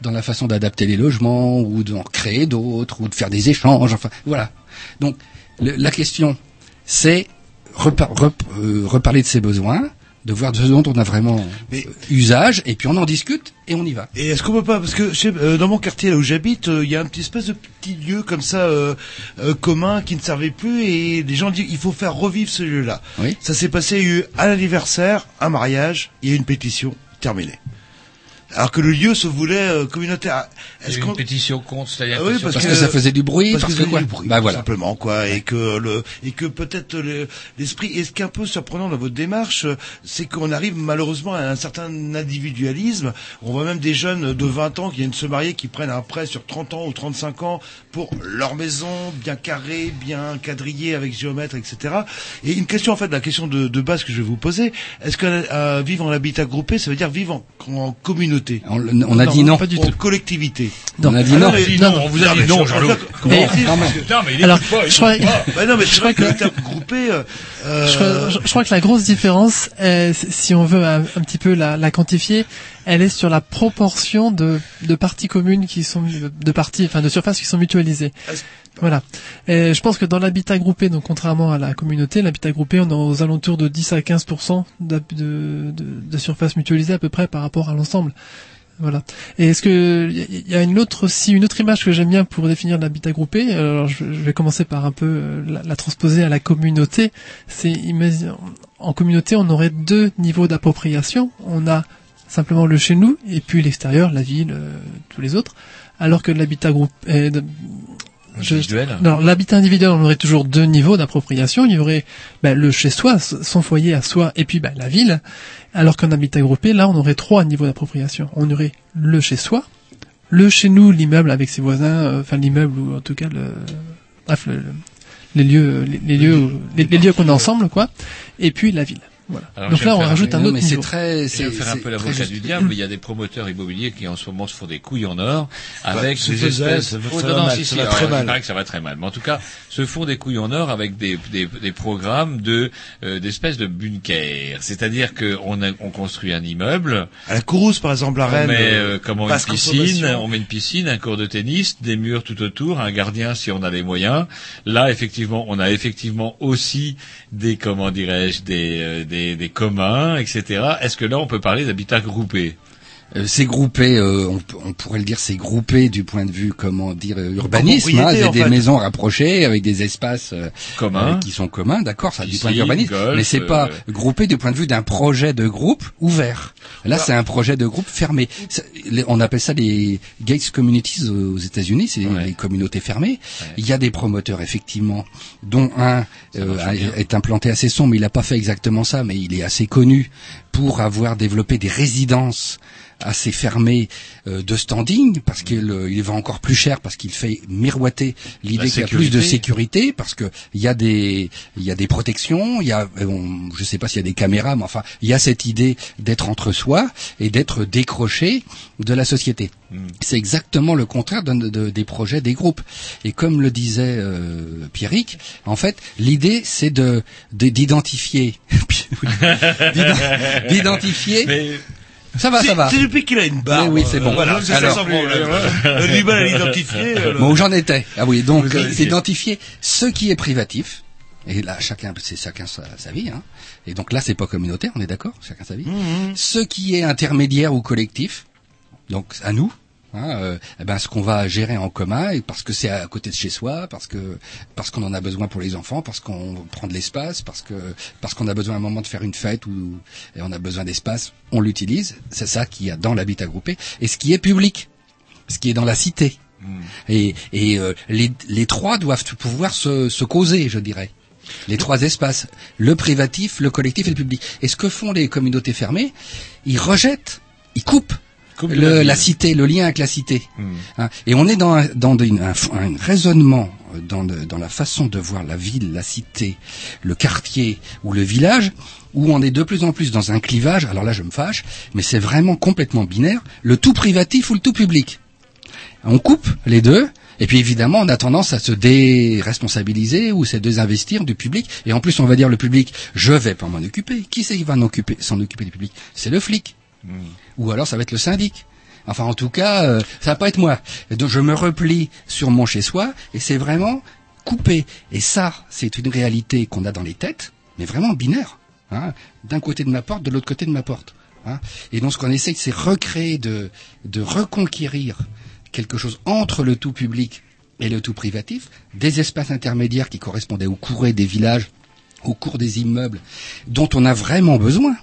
dans la façon d'adapter les logements ou d'en créer d'autres ou de faire des échanges. Enfin, voilà. Donc le- la question, c'est rep- euh, reparler de ses besoins, de voir de ce dont on a vraiment usage, et puis on en discute et on y va. Et est-ce qu'on peut pas parce que je sais, euh, dans mon quartier là où j'habite, euh, il y a un petit espèce de petit lieu comme ça euh, euh, commun qui ne servait plus et les gens disent il faut faire revivre ce lieu-là. Oui. Ça s'est passé il y a eu un anniversaire, un mariage, il y a eu une pétition terminée. Alors que le lieu se voulait euh, communautaire. Est-ce une pétition contre, c'est-à-dire Ah oui, Parce que ça faisait du bruit, parce, parce que, quoi du bruit, Bah voilà. simplement quoi, et que le et que peut-être le- l'esprit. Et ce qui est un peu surprenant dans votre démarche, c'est qu'on arrive malheureusement à un certain individualisme. On voit même des jeunes de 20 ans qui viennent se marier, qui prennent un prêt sur 30 ans ou 35 ans pour leur maison bien carrée, bien quadrillée avec géomètre, etc. Et une question en fait, la question de, de base que je vais vous poser, est-ce que euh, vivre en habitat groupé, ça veut dire vivre en, en communauté On, on a dit non. Pas du tout. collectivité. On a dit Ah non. mais Non, on vous a non, dit non, je- Jean-Loup. je- comment Mais- on dit, non, mais- que- Non, mais il Alors, pas, il je crois. Bah non, mais je crois que groupé. euh, euh, je, crois- je- je crois que la grosse différence, est, si on veut un, un petit peu la, la quantifier, elle est sur la proportion de, de parties communes qui sont de parties, enfin de surfaces qui sont mutualisées. Voilà. Et je pense que dans l'habitat groupé, donc contrairement à la communauté, l'habitat groupé, on est aux alentours de 10 à 15 de, de, de, surface mutualisée à peu près par rapport à l'ensemble. Voilà. Et est-ce que il y a une autre aussi une autre image que j'aime bien pour définir l'habitat groupé? Alors je, je vais commencer par un peu euh, la, la transposer à la communauté. C'est en communauté on aurait deux niveaux d'appropriation. On a simplement le chez nous et puis l'extérieur, la ville, euh, tous les autres. Alors que l'habitat groupe je- Individuel. alors l'habitat individuel, on aurait toujours deux niveaux d'appropriation. Il y aurait ben, le chez soi, son foyer à soi, et puis ben, la ville. Alors qu'en habitat groupé, là, on aurait trois niveaux d'appropriation. On aurait le chez soi, le chez nous, l'immeuble avec ses voisins, euh, enfin l'immeuble ou en tout cas le, bref, le- le- les lieux, les, les lieux, les, les lieux qu'on a ensemble, quoi. Et puis la ville. Voilà. Alors, Donc là, on un- rajoute un autre mais c'est niveau. très, Je c'est vais faire un c'est peu très l'avocat du diable, il y a des promoteurs immobiliers qui en ce moment se font des couilles en or avec c'est des espèces. ça Oh, ça non, va non, mal, si, ça si, va alors, très il mal. paraît que ça va très mal. Mais en tout cas, se font des couilles en or avec des, des, des programmes de euh, d'espèces de bunker. C'est-à-dire qu'on on construit un immeuble, À la Courrouze, par exemple, à on Rennes. met euh, euh, comment une piscine, on met une piscine, un cours de tennis, des murs tout autour, un gardien si on a les moyens. Là, effectivement, on a effectivement aussi des comment dirais-je des, euh, des communs, etc. Est-ce que là, on peut parler d'habitat groupé c'est groupé, euh, on, on pourrait le dire, c'est groupé du point de vue, comment dire, euh, urbanisme. Hein, c'est des fait. maisons rapprochées avec des espaces euh, Communs. euh, qui sont communs, d'accord, ça du point de vue urbanisme. golf, mais c'est pas euh, groupé du point de vue d'un projet de groupe ouvert. Là, c'est un projet de groupe fermé. On appelle ça les gates communities aux États-Unis, c'est les communautés fermées. Il y a des promoteurs effectivement, dont un euh, est implanté assez sombre, mais il n'a pas fait exactement ça, mais il est assez connu pour avoir développé des résidences assez fermées euh, de standing parce qu'il euh, il va encore plus cher parce qu'il fait miroiter l'idée qu'il y a plus de sécurité. parce que il y a des il y a des protections il y a euh, on- je sais pas s'il y a des caméras mais enfin il y a cette idée d'être entre soi et d'être décroché de la société. C'est exactement le contraire d'un- de- des projets des groupes. Et comme le disait euh, Pierrick en fait l'idée c'est de de- d'identifier. D'ident- d'identifier ça va, ça va. C'est depuis qu'il a une barbe. Oui, oui, c'est bon. Voilà, c'est ça Alors- sans problème. Du mal à l'identifier. Bon, où j'en étais. Ah oui, donc euh, identifier ce qui est privatif. Et là, chacun, c'est chacun sa, sa vie. Hein. Et donc là, c'est pas communautaire, on est d'accord Chacun sa vie. Ce qui est intermédiaire ou collectif, donc à nous. Hein, euh, eh ben, ce qu'on va gérer en commun, et parce que c'est à côté de chez soi, parce que parce qu'on en a besoin pour les enfants, parce qu'on prend de l'espace, parce que parce qu'on a besoin à un moment de faire une fête ou et on a besoin d'espace, on l'utilise. C'est ça qu'il y a dans l'habitat groupé. Et ce qui est public, ce qui est dans la cité. Et, et euh, les, les trois doivent pouvoir se, se causer, je dirais. Les trois espaces, le privatif, le collectif et le public. Et ce que font les communautés fermées, ils rejettent, ils coupent le- la cité, le lien avec la cité. Hmm. Hein. Et on est dans, un, dans une- un, un raisonnement euh, dans, le- dans la façon de voir la ville, la cité, le quartier ou le village, où on est de plus en plus dans un clivage. Alors là, je me fâche, mais c'est vraiment complètement binaire. Le tout privatif ou le tout public. On coupe les deux. Et puis évidemment, on a tendance à se déresponsabiliser ou se désinvestir du public. Et en plus, on va dire le public, je vais pas m'en occuper. Qui c'est qui va s'en occuper, s'en occuper du public? C'est le flic. Ou alors ça va être le syndic. Enfin, en tout cas, euh, ça va pas être moi. Donc je me replie sur mon chez-soi et c'est vraiment coupé. Et ça, c'est une réalité qu'on a dans les têtes, mais vraiment binaire. Hein. D'un côté de ma porte, de l'autre côté de ma porte. Hein. Et donc ce qu'on essaye, c'est recréer, de, reconquérir quelque chose entre le tout public et le tout privatif, des espaces intermédiaires qui correspondaient au courant des villages, au cours des immeubles, dont on a vraiment besoin.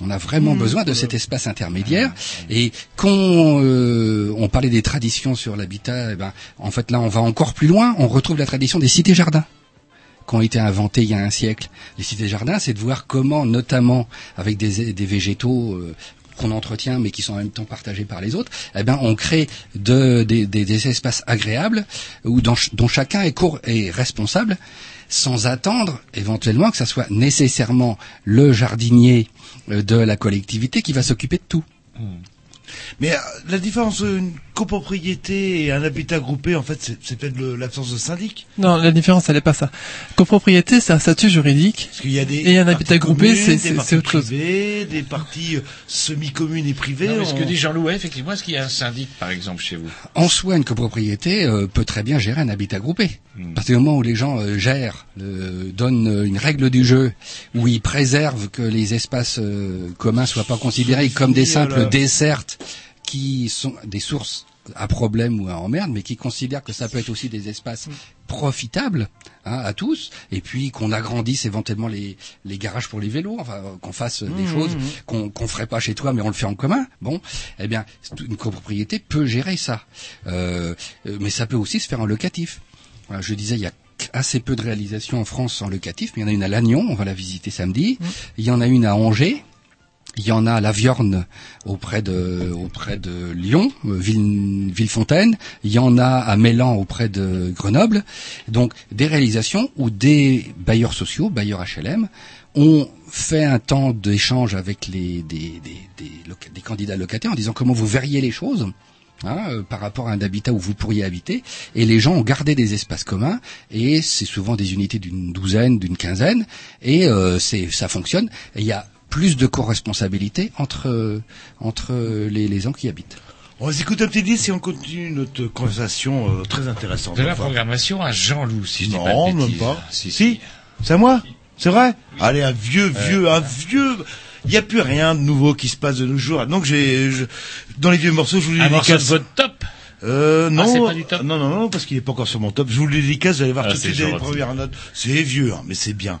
On a vraiment besoin de cet espace intermédiaire. Et quand euh, on parlait des traditions sur l'habitat, eh ben, en fait là, on va encore plus loin. On retrouve la tradition des cités-jardins qui ont été inventées il y a un siècle. Les cités-jardins, c'est de voir comment, notamment avec des, des végétaux euh, qu'on entretient mais qui sont en même temps partagés par les autres, eh ben on crée de, des, espaces agréables où dans dont chacun est, cour- est responsable sans attendre éventuellement que ça soit nécessairement le jardinier de la collectivité qui va s'occuper de tout. Mais euh, la différence une copropriété et un habitat groupé, en fait, c'est- c'est peut-être l'absence de syndic. Non, la différence, elle n'est pas ça. Copropriété, c'est un statut juridique. Parce qu'il y a des et un habitat groupé, c'est autre chose. des parties euh, semi-communes et privées. Non, mais ce que on- dit Jean-Louis, effectivement, est-ce qu'il y a un syndic, par exemple, chez vous? En soi, une copropriété euh, peut très bien gérer un habitat groupé. Parce que au moment où les gens euh, gèrent, euh, donnent euh, une règle du jeu, où ils préservent que les espaces euh, communs soient pas considérés comme des simples dessertes qui sont des sources à problème ou à emmerde, mais qui considèrent que ça peut être aussi des espaces profitables hein, à tous, et puis qu'on agrandisse éventuellement les, les garages pour les vélos, enfin euh, qu'on fasse des Mmh, choses mmh. qu'on qu'on ferait pas chez toi, mais on le fait en commun. Bon, eh bien, une copropriété peut gérer ça, Euh, euh, mais ça peut aussi se faire en locatif. Voilà, je disais, il y a assez peu de réalisations en France en locatif, mais il y en a une à Lannion, on va la visiter samedi. Il y en a une à Angers. Il y en a à La Viorne auprès de auprès de Lyon, euh, Ville, Villefontaine. Il y en a à Mélan auprès de Grenoble. Donc des réalisations où des bailleurs sociaux, bailleurs HLM, ont fait un temps d'échange avec les des, des, des, des candidats locataires en disant comment vous verriez les choses. hein, euh, par rapport à un habitat où vous pourriez habiter, et les gens ont gardé des espaces communs, et c'est souvent des unités d'une douzaine, d'une quinzaine, et euh, c'est ça fonctionne. Il y a plus de co-responsabilité entre entre les, les gens qui habitent. On va s'écouter un petit disque et on continue notre conversation euh, très intéressante. De la Enfin, programmation à Jean-Loup, si je dis Non, pas de même pas. Si, Si, c'est à moi C'est vrai Allez, un vieux, vieux, un vieux... Il n'y a plus rien de nouveau qui se passe de nos jours. Donc j'ai, je- dans les vieux morceaux, je vous les Un morceau de dédicace. votre top Euh, non, Ah, c'est pas du top non, non, non, parce qu'il est pas encore sur mon top. Je vous le dédicace, vous allez voir Ah, tout de suite les premières notes. C'est vieux, hein, mais c'est bien.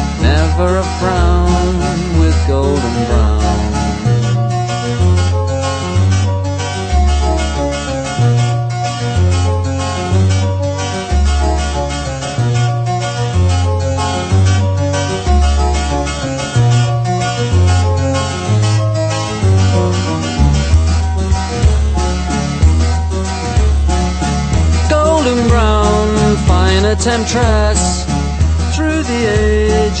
never a frown with golden brown golden brown, fine a temptress.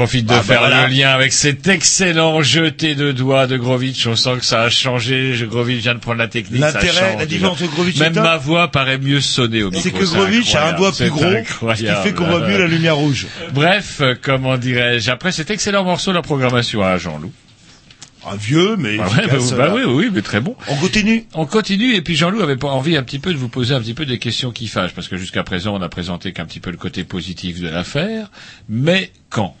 profite de Ah, bah faire voilà. le lien avec cet excellent jeté de doigts de Grovitch. On sent que ça a changé. Grovitch vient de prendre la technique. L'intérêt, la différence Grovitch et Même ma voix paraît mieux sonner au micro. C'est que Grovitch a un doigt plus gros, ce qui fait qu'on voit mieux la lumière rouge. Bref, comment dirais-je, après cet excellent morceau, la programmation à Jean-Loup. Un vieux, mais Ah ouais, bah, bah là. oui, oui, mais très bon. On continue. On continue et puis Jean-Loup avait pas envie un petit peu de vous poser un petit peu des questions qui fâchent parce que jusqu'à présent on a présenté qu'un petit peu le côté positif de l'affaire. Mais quand?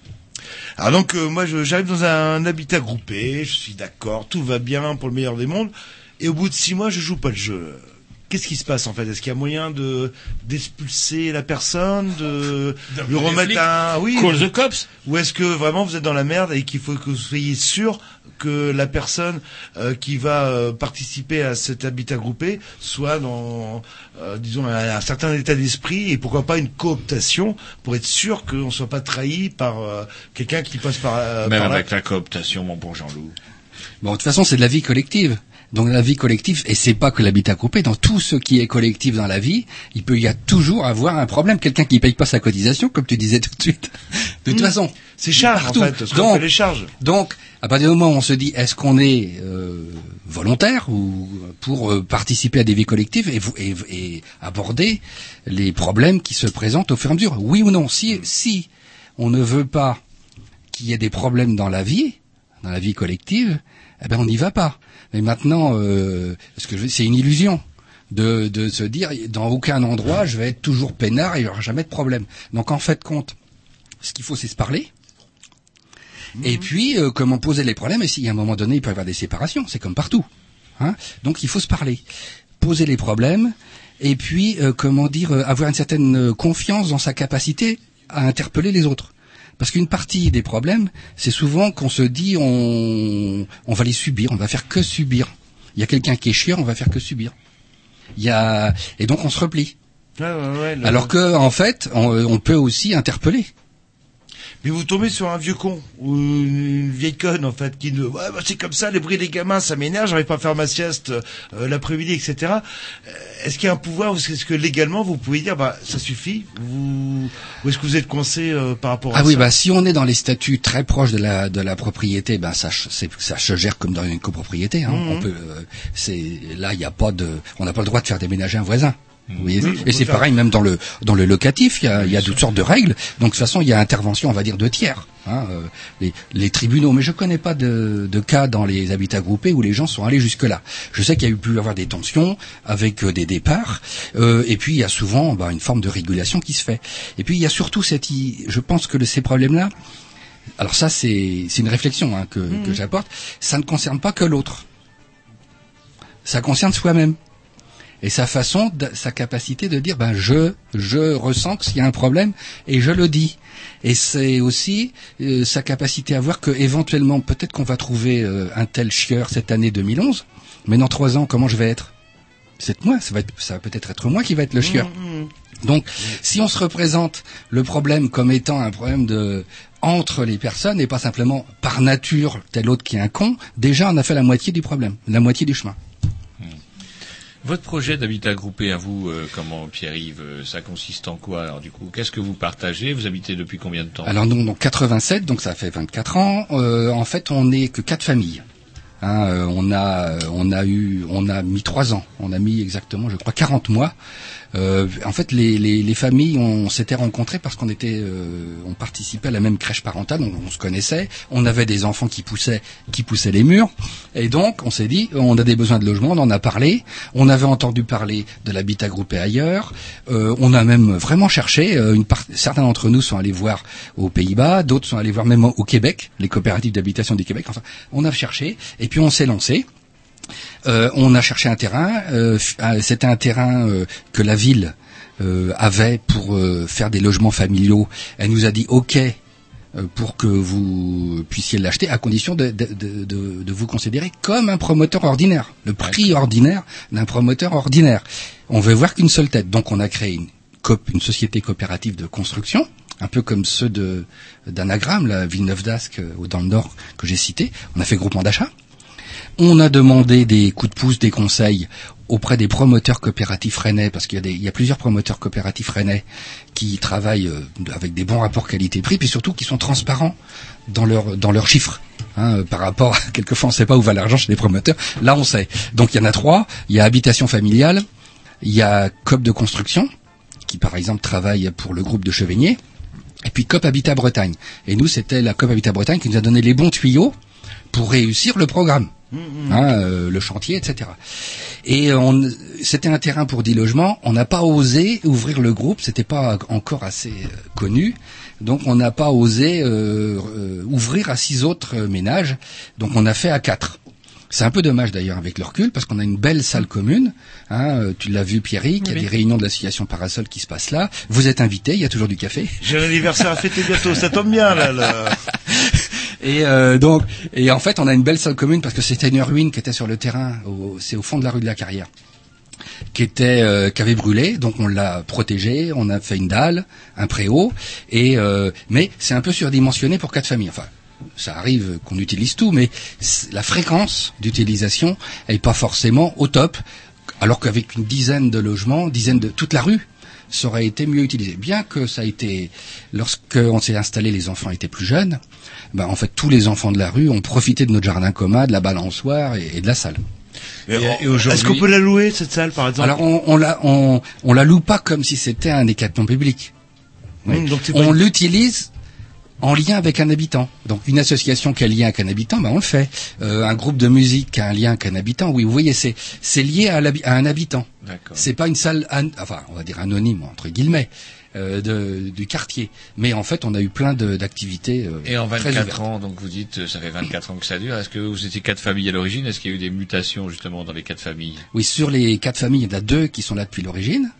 Alors donc euh, moi j'arrive dans un habitat groupé, je suis d'accord, tout va bien pour le meilleur des mondes, et au bout de six mois je joue pas le jeu. Qu'est-ce qui se passe en fait? Est-ce qu'il y a moyen de d'expulser la personne, de lui remettre un oui Call the cops Ou est-ce que vraiment vous êtes dans la merde et qu'il faut que vous soyez sûr que la personne euh, qui va euh, participer à cet habitat groupé soit dans euh, disons un, un certain état d'esprit et pourquoi pas une cooptation pour être sûr qu'on ne soit pas trahi par euh, quelqu'un qui passe par, euh, Même par là. avec la cooptation, mon bon Jean-Loup. Bon, de toute façon, c'est de la vie collective. Donc la vie collective, et c'est pas que l'habitat groupé, dans tout ce qui est collectif dans la vie, il peut y a toujours avoir un problème. Quelqu'un qui paye pas sa cotisation, comme tu disais tout de suite. De toute Mm. façon, C'est charge, en fait, ce donc, les charges. donc, à partir du moment où on se dit, est-ce qu'on est euh, volontaires ou pour euh, participer à des vies collectives et, vous- et- et aborder les problèmes qui se présentent au fur et à mesure? Oui ou non? Si, si on ne veut pas qu'il y ait des problèmes dans la vie, dans la vie collective, eh ben on n'y va pas. Mais maintenant, euh, ce que c'est une illusion de, de se dire dans aucun endroit je vais être toujours peinard et il n'y aura jamais de problème. Donc en fait compte, ce qu'il faut c'est se parler. Et puis euh, comment poser les problèmes. Et si à un moment donné il peut y avoir des séparations, c'est comme partout. Hein Donc il faut se parler, poser les problèmes. Et puis, euh, comment dire, euh, avoir une certaine confiance dans sa capacité à interpeller les autres. Parce qu'une partie des problèmes, c'est souvent qu'on se dit on, on va les subir, on va faire que subir. Il y a quelqu'un qui est chiant, on va faire que subir. Il y a et donc on se replie. Ouais, ouais, ouais, le- Alors que en fait, on, on peut aussi interpeller. Mais vous tombez sur un vieux con ou une vieille conne en fait qui ne ouais bah, c'est comme ça les bruits des gamins ça m'énerve j'arrive pas à faire ma sieste euh, l'après-midi etc. Euh, Est-ce qu'il y a un pouvoir ou est-ce que légalement vous pouvez dire bah ça suffit vous ou est-ce que vous êtes coincé euh, par rapport à Ah oui, ça bah si on est dans les statuts très proches de la de la propriété, ben ça ch- c'est- ça se gère comme dans une copropriété. Hein. Mhm. On peut, euh, c'est là il y a pas de, on n'a pas le droit de faire déménager un voisin. Vous voyez Oui, on Et c'est pareil même dans le dans le locatif, il y a, il y a toutes sortes de règles. Donc de toute façon, il y a intervention, on va dire de tiers. Hein, euh, les, les tribunaux, mais je connais pas de, de cas dans les habitats groupés où les gens sont allés jusque là. Je sais qu'il y a eu pu avoir des tensions avec euh, des départs, euh, et puis il y a souvent bah, une forme de régulation qui se fait. Et puis il y a surtout cette, je pense que ces problèmes-là, alors ça c'est c'est une réflexion hein, que, que j'apporte, ça ne concerne pas que l'autre, ça concerne soi-même et sa façon, sa capacité de dire ben je je ressens qu'il y a un problème et je le dis. Et c'est aussi euh, sa capacité à voir que éventuellement peut-être qu'on va trouver euh, un tel chieur cette année 2011, mais dans trois ans comment je vais être? C'est moi, ça va être, ça va peut-être être moi qui va être le chieur. Donc, si on se représente le problème comme étant un problème de entre les personnes et pas simplement par nature tel autre qui est un con, déjà on a fait la moitié du problème, la moitié du chemin. Votre projet d'habitat groupé à vous, euh, comment Pierre-Yves, euh, ça consiste en quoi alors du coup? Qu'est-ce que vous partagez? Vous habitez depuis combien de temps? Alors nous, donc 87, donc ça fait 24 ans. Euh, en fait, on n'est que quatre familles. Hein, euh, on a, on a eu, on a mis trois ans. On a mis exactement, je crois, 40 mois. Euh, en fait, les, les, les familles, on, s'était rencontrés parce qu'on était, euh, on participait à la même crèche parentale, on, se connaissait. On avait des enfants qui poussaient, qui poussaient les murs, et donc on s'est dit, on a des besoins de logement. On en a parlé. On avait entendu parler de l'habitat groupé ailleurs. Euh, on a même vraiment cherché. euh, certains d'entre nous sont allés voir aux Pays-Bas, d'autres sont allés voir même au Québec, les coopératives d'habitation du Québec. Enfin, on a cherché, et puis on s'est lancé. Euh, on a cherché un terrain. euh, euh, C'était un terrain euh, que la ville euh, avait pour euh, faire des logements familiaux. Elle nous a dit OK pour que vous puissiez l'acheter, à condition de, de, de, de- de vous considérer comme un promoteur ordinaire, le prix ordinaire d'un promoteur ordinaire. On veut voir qu'une seule tête. Donc on a créé une, coop- une société coopérative de construction un peu comme ceux de d'Anagramme, la Villeneuve d'Ascq dans le Nord que j'ai cité. On a fait groupement d'achat. On a demandé des coups de pouce, des conseils auprès des promoteurs coopératifs rennais, parce qu'il y a, des- plusieurs promoteurs coopératifs rennais qui travaillent euh, avec des bons rapports qualité-prix, puis surtout qui sont transparents dans leurs chiffres. hein, euh, par rapport, quelquefois on ne sait pas où va l'argent chez les promoteurs. Là, on sait. Donc il y en a trois. Il y a habitation familiale, il y a COP de construction, qui par exemple travaille pour le groupe de Chevigné, et puis COP Habitat Bretagne. Et nous, c'était la COP Habitat Bretagne qui nous a donné les bons tuyaux pour réussir le programme, hein, euh, le chantier, etc. Et on, c'était un terrain pour 10 logements. On n'a pas osé ouvrir le groupe, c'était pas encore assez euh, connu. Donc on n'a pas osé euh, euh, ouvrir à six autres ménages. Donc on a fait à quatre. C'est un peu dommage d'ailleurs avec le recul parce qu'on a une belle salle commune. Hein, tu l'as vu Pierrick, il y a des réunions de l'association Parasol qui se passent là. Vous êtes invités, il y a toujours du café. J'ai un anniversaire à fêter bientôt, ça tombe bien là. là. Et euh, donc, et en fait, on a une belle salle commune parce que c'était une ruine qui était sur le terrain, c'est au fond de la rue de la Carrière, qui était, euh, qui avait brûlé. Donc on l'a protégé, on a fait une dalle, un préau, et euh, mais c'est un peu surdimensionné pour quatre familles. Enfin, ça arrive qu'on utilise tout, mais la fréquence d'utilisation est pas forcément au top. Alors qu'avec une dizaine de logements, dizaine de toute la rue, ça aurait été mieux utilisé. Bien que ça a été, lorsqu'on s'est installé, les enfants étaient plus jeunes. Ben, en fait, tous les enfants de la rue ont profité de notre jardin commun, de la balançoire et, et de la salle. Et, et aujourd'hui- Est-ce qu'on peut la louer, cette salle, par exemple? Alors on, on la on, on la loue pas comme si c'était un décathlon public. Oui. Mmh, donc pas on l'utilise en lien avec un habitant. Donc une association qui a un lien avec un habitant, ben on le fait. Euh, un groupe de musique qui a un lien avec un habitant, oui, vous voyez, c'est c'est lié à, un habitant. D'accord. C'est pas une salle, an- enfin, on va dire anonyme entre guillemets, euh, de, du quartier. Mais en fait, on a eu plein de- d'activités. euh, Et en très 24 ouvertes. ans, donc vous dites, ça fait 24 ans que ça dure. Est-ce que vous étiez quatre familles à l'origine? Est-ce qu'il y a eu des mutations justement dans les quatre familles? Oui, sur les quatre familles, il y en a deux qui sont là depuis l'origine,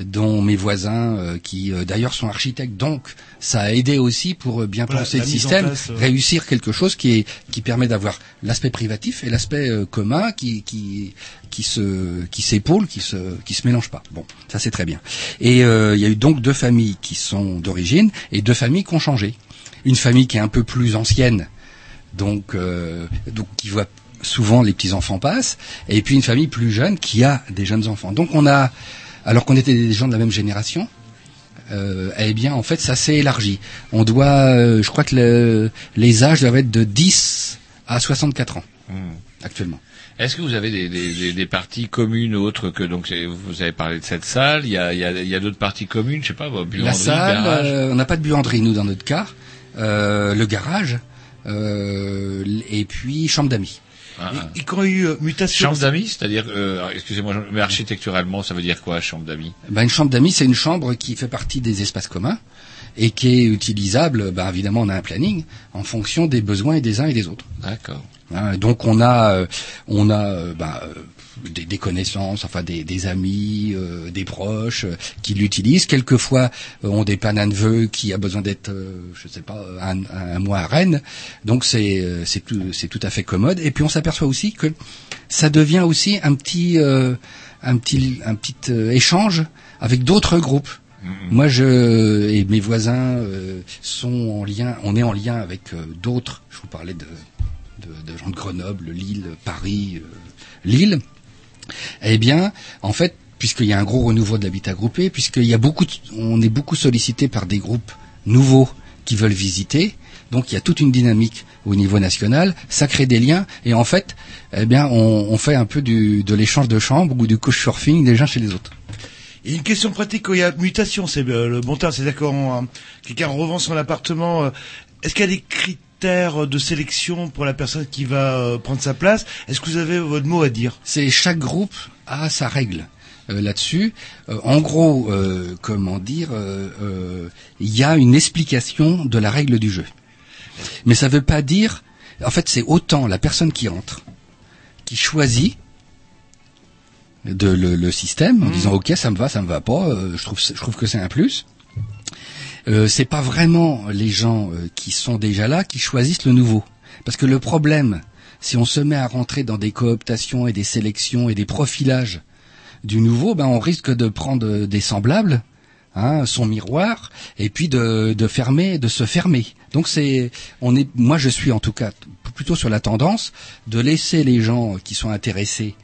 dont mes voisins euh, qui euh, d'ailleurs sont architectes. Donc, ça a aidé aussi pour euh, bien Voilà, penser le système, place, euh. réussir quelque chose qui est qui permet d'avoir l'aspect privatif et l'aspect euh, commun qui qui qui se qui s'épaule, qui se qui se mélange pas. Bon, ça c'est très bien. Et euh, il y a eu donc deux familles qui sont d'origine et deux familles qui ont changé. Une famille qui est un peu plus ancienne, donc euh, donc qui voit souvent les petits enfants passent, et puis une famille plus jeune qui a des jeunes enfants. Donc on a, alors qu'on était des gens de la même génération, euh, eh bien en fait ça s'est élargi. On doit, euh, je crois que le- les âges doivent être de 10 à 64 ans Hmm. actuellement. Est-ce que vous avez des, des, des, des parties communes autres que donc vous avez parlé de cette salle Il y a, il y a, il y a d'autres parties communes, je sais pas, buanderie, La salle, garage. euh, on n'a pas de buanderie nous dans notre cas, le garage, et puis chambre d'amis. Ah, ah. Et quand il y a eu euh, mutation... Chambre d'amis, c'est-à-dire, euh, excusez-moi, mais architecturalement, ça veut dire quoi, chambre d'amis? Ben, une chambre d'amis, c'est une chambre qui fait partie des espaces communs et qui est utilisable, ben, évidemment, on a un planning en fonction des besoins et des uns et des autres. D'accord. Hein, donc on a, euh, on a euh, ben, euh, des, des connaissances, enfin des, des amis, euh, des proches euh, qui l'utilisent. Quelquefois, euh, on dépanne un neveu qui a besoin d'être, euh, je sais pas, un, un mois à Rennes. Donc c'est euh, c'est tout, c'est tout à fait commode. Et puis on s'aperçoit aussi que ça devient aussi un petit, euh, un petit, un petit euh, échange avec d'autres groupes. Moi, je et mes voisins euh, sont en lien. On est en lien avec euh, d'autres. Je vous parlais de, de, de gens de Grenoble, Lille, Paris, euh, Lille. Eh bien, en fait, puisqu'il y a un gros renouveau de l'habitat groupé, puisqu'il y a beaucoup, on est beaucoup sollicité par des groupes nouveaux qui veulent visiter. Donc, il y a toute une dynamique au niveau national. Ça crée des liens et en fait, eh bien, on, fait un peu du, de l'échange de chambres ou du couchsurfing des uns chez les autres. Et une question pratique, quand il y a mutation, c'est euh, le terme, c'est-à-dire euh, quelqu'un revend son appartement, euh, est-ce qu'il y a des critères de sélection pour la personne qui va euh, prendre sa place Est-ce que vous avez votre mot à dire? C'est chaque groupe a sa règle euh, là-dessus. Euh, en gros, euh, comment dire, il y a une explication de la règle du jeu. Mais ça ne veut pas dire, en fait, c'est autant la personne qui entre, qui choisit de le, le système en disant ok ça me va ça me va pas je trouve je trouve que c'est un plus euh, c'est pas vraiment les gens euh, qui sont déjà là qui choisissent le nouveau. Parce que le problème si on se met à rentrer dans des cooptations et des sélections et des profilages du nouveau ben on risque de prendre euh, des semblables hein, son miroir et puis de, fermer de se fermer. Donc c'est moi je suis en tout cas plutôt sur la tendance de laisser les gens qui sont intéressés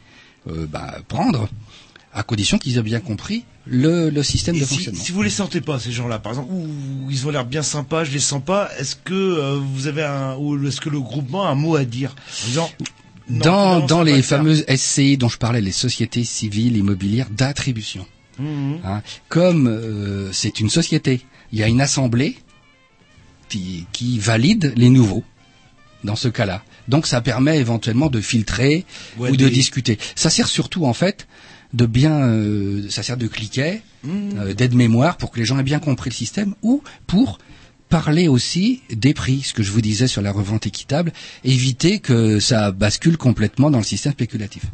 euh, bah, prendre, à condition qu'ils aient bien compris le, le système Et de si, fonctionnement. si vous les sentez pas, ces gens-là, par exemple, ou ils ont l'air bien sympas, je les sens pas, est-ce que euh, vous avez un, ou est-ce que le groupement a un mot à dire en disant, non, dans non, dans les fameuses SCI dont je parlais, les sociétés civiles immobilières d'attribution, Mhm. hein, comme euh, c'est une société, il y a une assemblée qui, qui valide les nouveaux dans ce cas-là. Donc ça permet éventuellement de filtrer Ouais, ou de des- discuter. Ça sert surtout en fait de bien, euh, ça sert de cliquet, Mhm. euh, d'aide-mémoire pour que les gens aient bien compris le système ou pour parler aussi des prix, ce que je vous disais sur la revente équitable, éviter que ça bascule complètement dans le système spéculatif.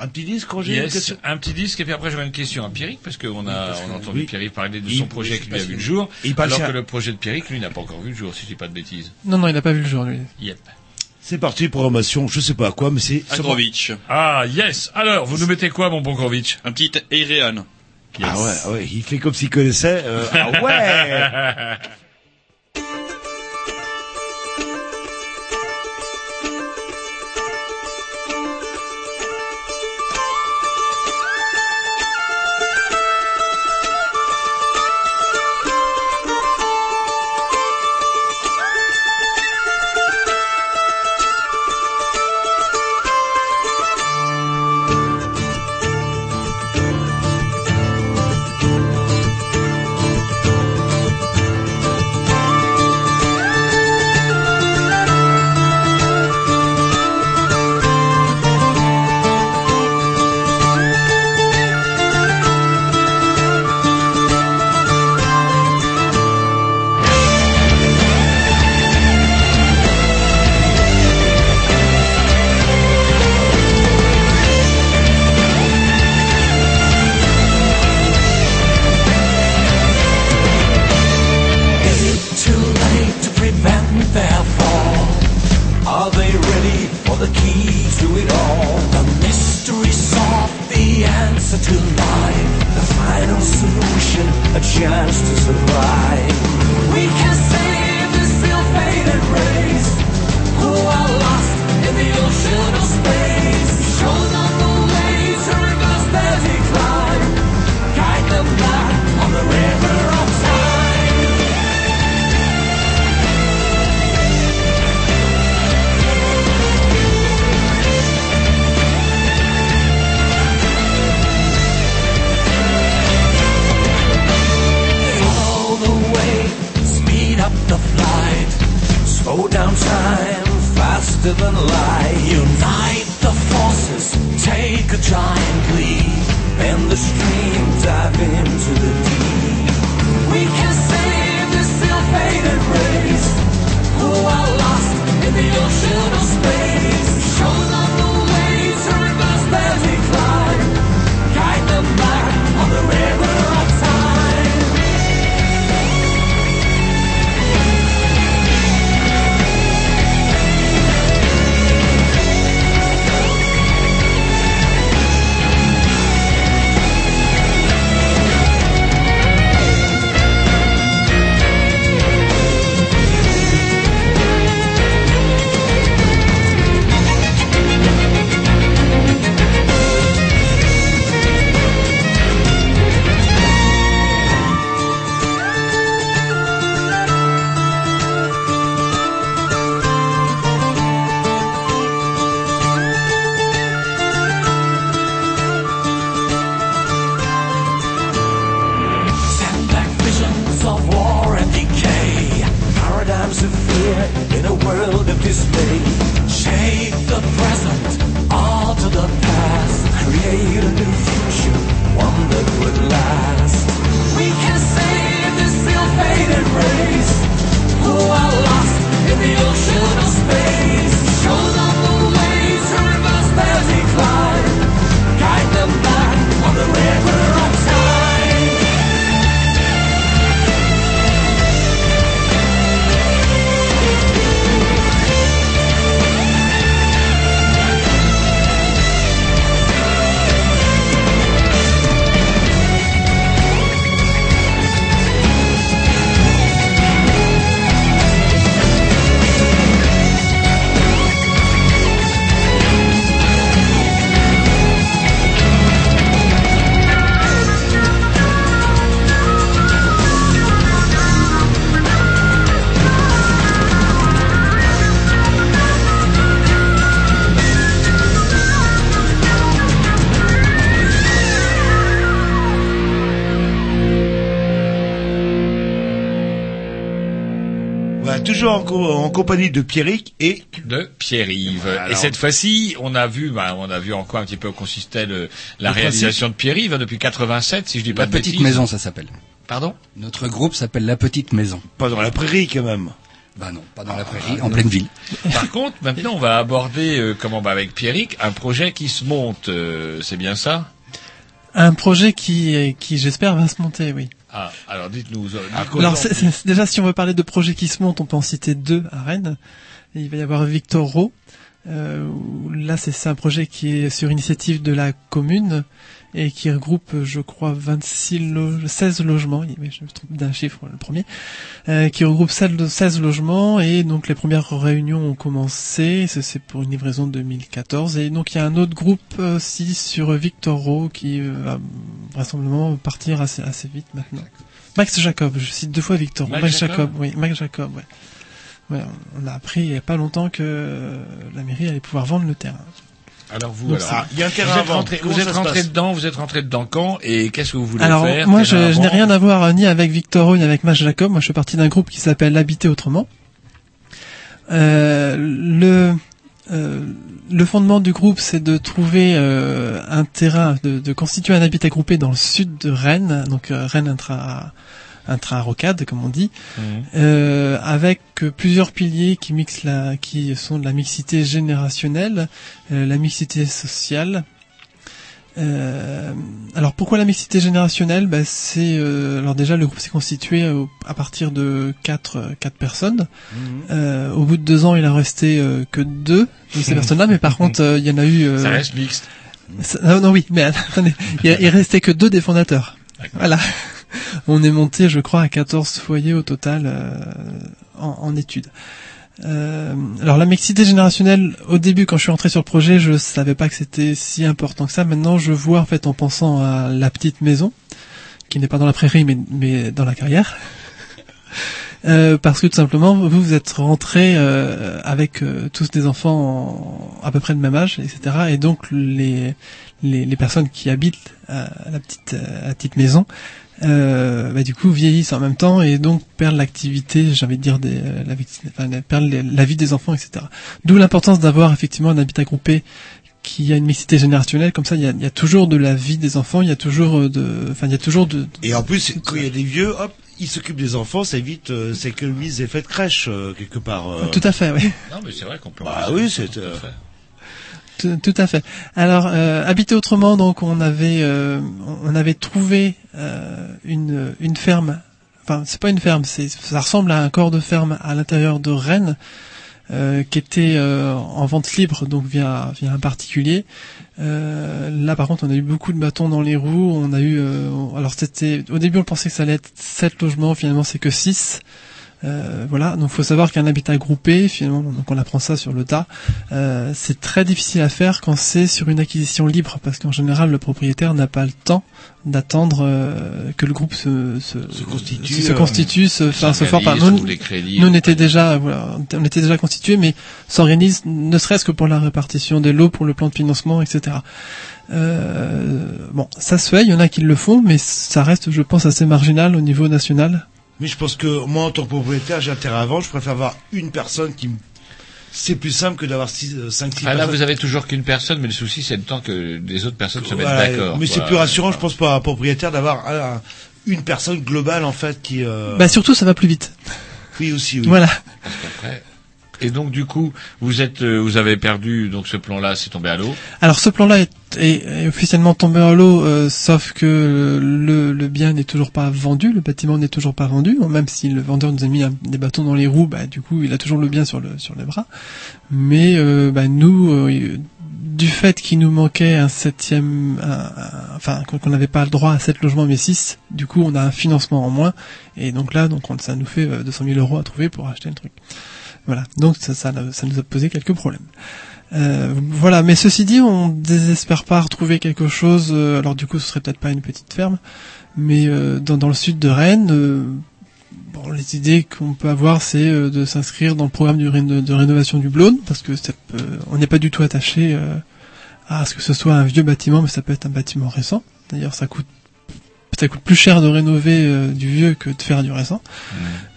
Un petit disque, Roger Yes, un petit disque et puis après j'aurai une question à Pierrick parce qu'on a, on a entendu oui. Pierrick parler de Il- son projet je qui sais lui a pas vu le jour, il alors que le projet de Pierrick lui n'a pas encore vu le jour si je dis pas de bêtises. Non, non, il n'a pas vu le jour, lui. Yep. C'est parti, programmation, je sais pas à quoi, mais c'est... Agrovitch. Ah yes. Alors vous nous mettez quoi mon bon Grovitch Un petit Eirean. Ah ouais, ah ouais, il fait comme s'il connaissait. euh, ah ouais compagnie de Pierrick et de Pierre-Yves. Voilà, et cette fois-ci, on a vu, bah, on a vu en quoi un petit peu consistait le, la Le réalisation de Pierre-Yves hein, depuis 87, si je dis pas La de Petite bêtises. Maison, ça s'appelle. Pardon? Notre groupe s'appelle La Petite Maison. Pas dans la prairie, quand même. Bah non, pas dans la prairie, en pleine ville. Par contre, maintenant, on va aborder, euh, comment, bah, avec Pierrick, un projet qui se monte. euh, c'est bien ça? Un projet qui, qui j'espère, va se monter, oui. Ah, alors dites-nous. euh, Alors c'est- c'est- déjà, si on veut parler de projets qui se montent, on peut en citer deux à Rennes. Et il va y avoir Victor Rowe. Euh, là, c'est un projet qui est sur initiative de la commune et qui regroupe, je crois, 26 lo 16 logements. Oui, je me trompe d'un chiffre, le premier. Euh, qui regroupe 16 lo- 16 logements et donc les premières réunions ont commencé. C'est pour une livraison de 2014. Et donc il y a un autre groupe aussi sur Victor Rowe qui euh, va vraisemblablement partir assez, assez vite maintenant. Max Jacob, je cite deux fois Victor. Max Max, Jacob Jacob, oui, Max Jacob, ouais. Ouais, on a appris il y a pas longtemps que euh, la mairie allait pouvoir vendre le terrain. Alors vous, Donc, alors, Ah, il y a un vous terrain à êtes rentré, vous êtes rentré dedans, vous êtes rentré dedans quand et qu'est-ce que vous voulez Alors faire moi, terrain je, je n'ai rien à voir euh, ni avec Victor ni avec Max Jacob. Moi, je fais partie d'un groupe qui s'appelle Habiter autrement. Euh, le euh, le fondement du groupe, c'est de trouver euh, un terrain, de, de constituer un habitat groupé dans le sud de Rennes, donc euh, Rennes intra intra rocade comme on dit, Mhm. euh, avec plusieurs piliers qui mixent la, qui sont de la mixité générationnelle, euh, la mixité sociale. Euh, alors pourquoi la mixité générationnelle? Bah, c'est euh, alors déjà le groupe s'est constitué euh, à partir de quatre quatre personnes. Euh, au bout de deux ans, il en restait euh, que deux de ces personnes-là, mais par contre, euh, il y en a eu. euh, Ça reste mixte. ça- non, non, oui, mais attendez, il, il restait que deux des fondateurs. Voilà. On est monté, je crois, à 14 foyers au total euh, en, en études. Euh, alors la mixité générationnelle, au début, quand je suis entré sur le projet, je savais pas que c'était si important que ça. Maintenant, je vois en fait en pensant à la petite maison, qui n'est pas dans la prairie, mais, mais dans la carrière. Euh, parce que tout simplement, vous, vous êtes rentrés euh, avec euh, tous des enfants en- à peu près de même âge, etc. Et donc les les, les personnes qui habitent à la petite à la petite maison, euh, bah, du coup vieillissent en même temps et donc perdent l'activité, j'ai envie de dire, des, euh, la, vie- enfin, perdent les- la vie des enfants, etc. D'où l'importance d'avoir effectivement un habitat groupé qui a une mixité générationnelle, comme ça il y a, il y a toujours de la vie des enfants, il y a toujours euh, de, enfin il y a toujours de, Et en plus, quand il y a des vieux, hop, ils s'occupent des enfants, ça évite, euh, ça économise l'effet de crèche euh, quelque part. euh. tout à fait, oui. Non, mais c'est vrai qu'on peut. Bah oui, c'est. Tout, à fait. Alors, euh, habiter autrement, donc on avait, euh, on avait trouvé euh, une, une ferme. Enfin, c'est pas une ferme, c'est, ça ressemble à un corps de ferme à l'intérieur de Rennes, euh, qui était euh, en vente libre, donc via via un particulier. Euh, là, par contre, on a eu beaucoup de bâtons dans les roues. On a eu, alors c'était, au début, on pensait que ça allait être sept logements. Finalement, c'est que six. Euh, voilà, donc faut savoir qu'un habitat groupé, finalement, donc on apprend ça sur le tas, euh, c'est très difficile à faire quand c'est sur une acquisition libre, parce qu'en général le propriétaire n'a pas le temps d'attendre euh, que le groupe se, se, constitue, se, se constitue, se, enfin, se forme. nous, crédits, nous, on était déjà, voilà, on était déjà constitué, mais s'organise ne serait-ce que pour la répartition des lots, pour le plan de financement, etc. Euh, bon, ça se fait, il y en a qui le font, mais ça reste, je pense, assez marginal au niveau national. Mais je pense que moi, en tant que propriétaire, j'ai intérêt à vendre. Je préfère avoir une personne qui. me- C'est plus simple que d'avoir 5 six Ah, là, personnes. vous avez toujours qu'une personne, mais le souci, c'est le temps que les autres personnes se mettent d'accord. Mais c'est plus rassurant, je pense, pour un propriétaire d'avoir un- une personne globale en fait qui. euh, Bah surtout, ça va plus vite. Oui aussi. Oui. Voilà. Parce qu'après- Et donc, du coup, vous êtes, euh, vous avez perdu, donc ce plan-là, c'est tombé à l'eau. Alors ce plan-là est, est- officiellement tombé à l'eau, euh, sauf que le, le bien n'est toujours pas vendu, le bâtiment n'est toujours pas vendu, même si le vendeur nous a mis des bâtons dans les roues, bah, du coup il a toujours le bien sur, le, sur les bras. Mais euh, bah, nous, euh, du fait qu'il nous manquait un septième, enfin qu'on n'avait pas le droit à sept logements mais six, du coup on a un financement en moins, et donc là donc on- ça nous fait euh, 200 000 euros à trouver pour acheter le truc. Voilà, donc ça, nous a posé quelques problèmes. Euh, voilà, mais ceci dit, on désespère pas retrouver quelque chose. euh, alors du coup, ce serait peut-être pas une petite ferme, mais euh, dans, le sud de Rennes, bon, les idées qu'on peut avoir, c'est de s'inscrire dans le programme de, rénovation du Blône, parce que on n'est pas du tout attaché à ce que ce soit un vieux bâtiment, mais ça peut être un bâtiment récent. D'ailleurs, ça coûte ça coûte plus cher de rénover euh, du vieux que de faire du récent.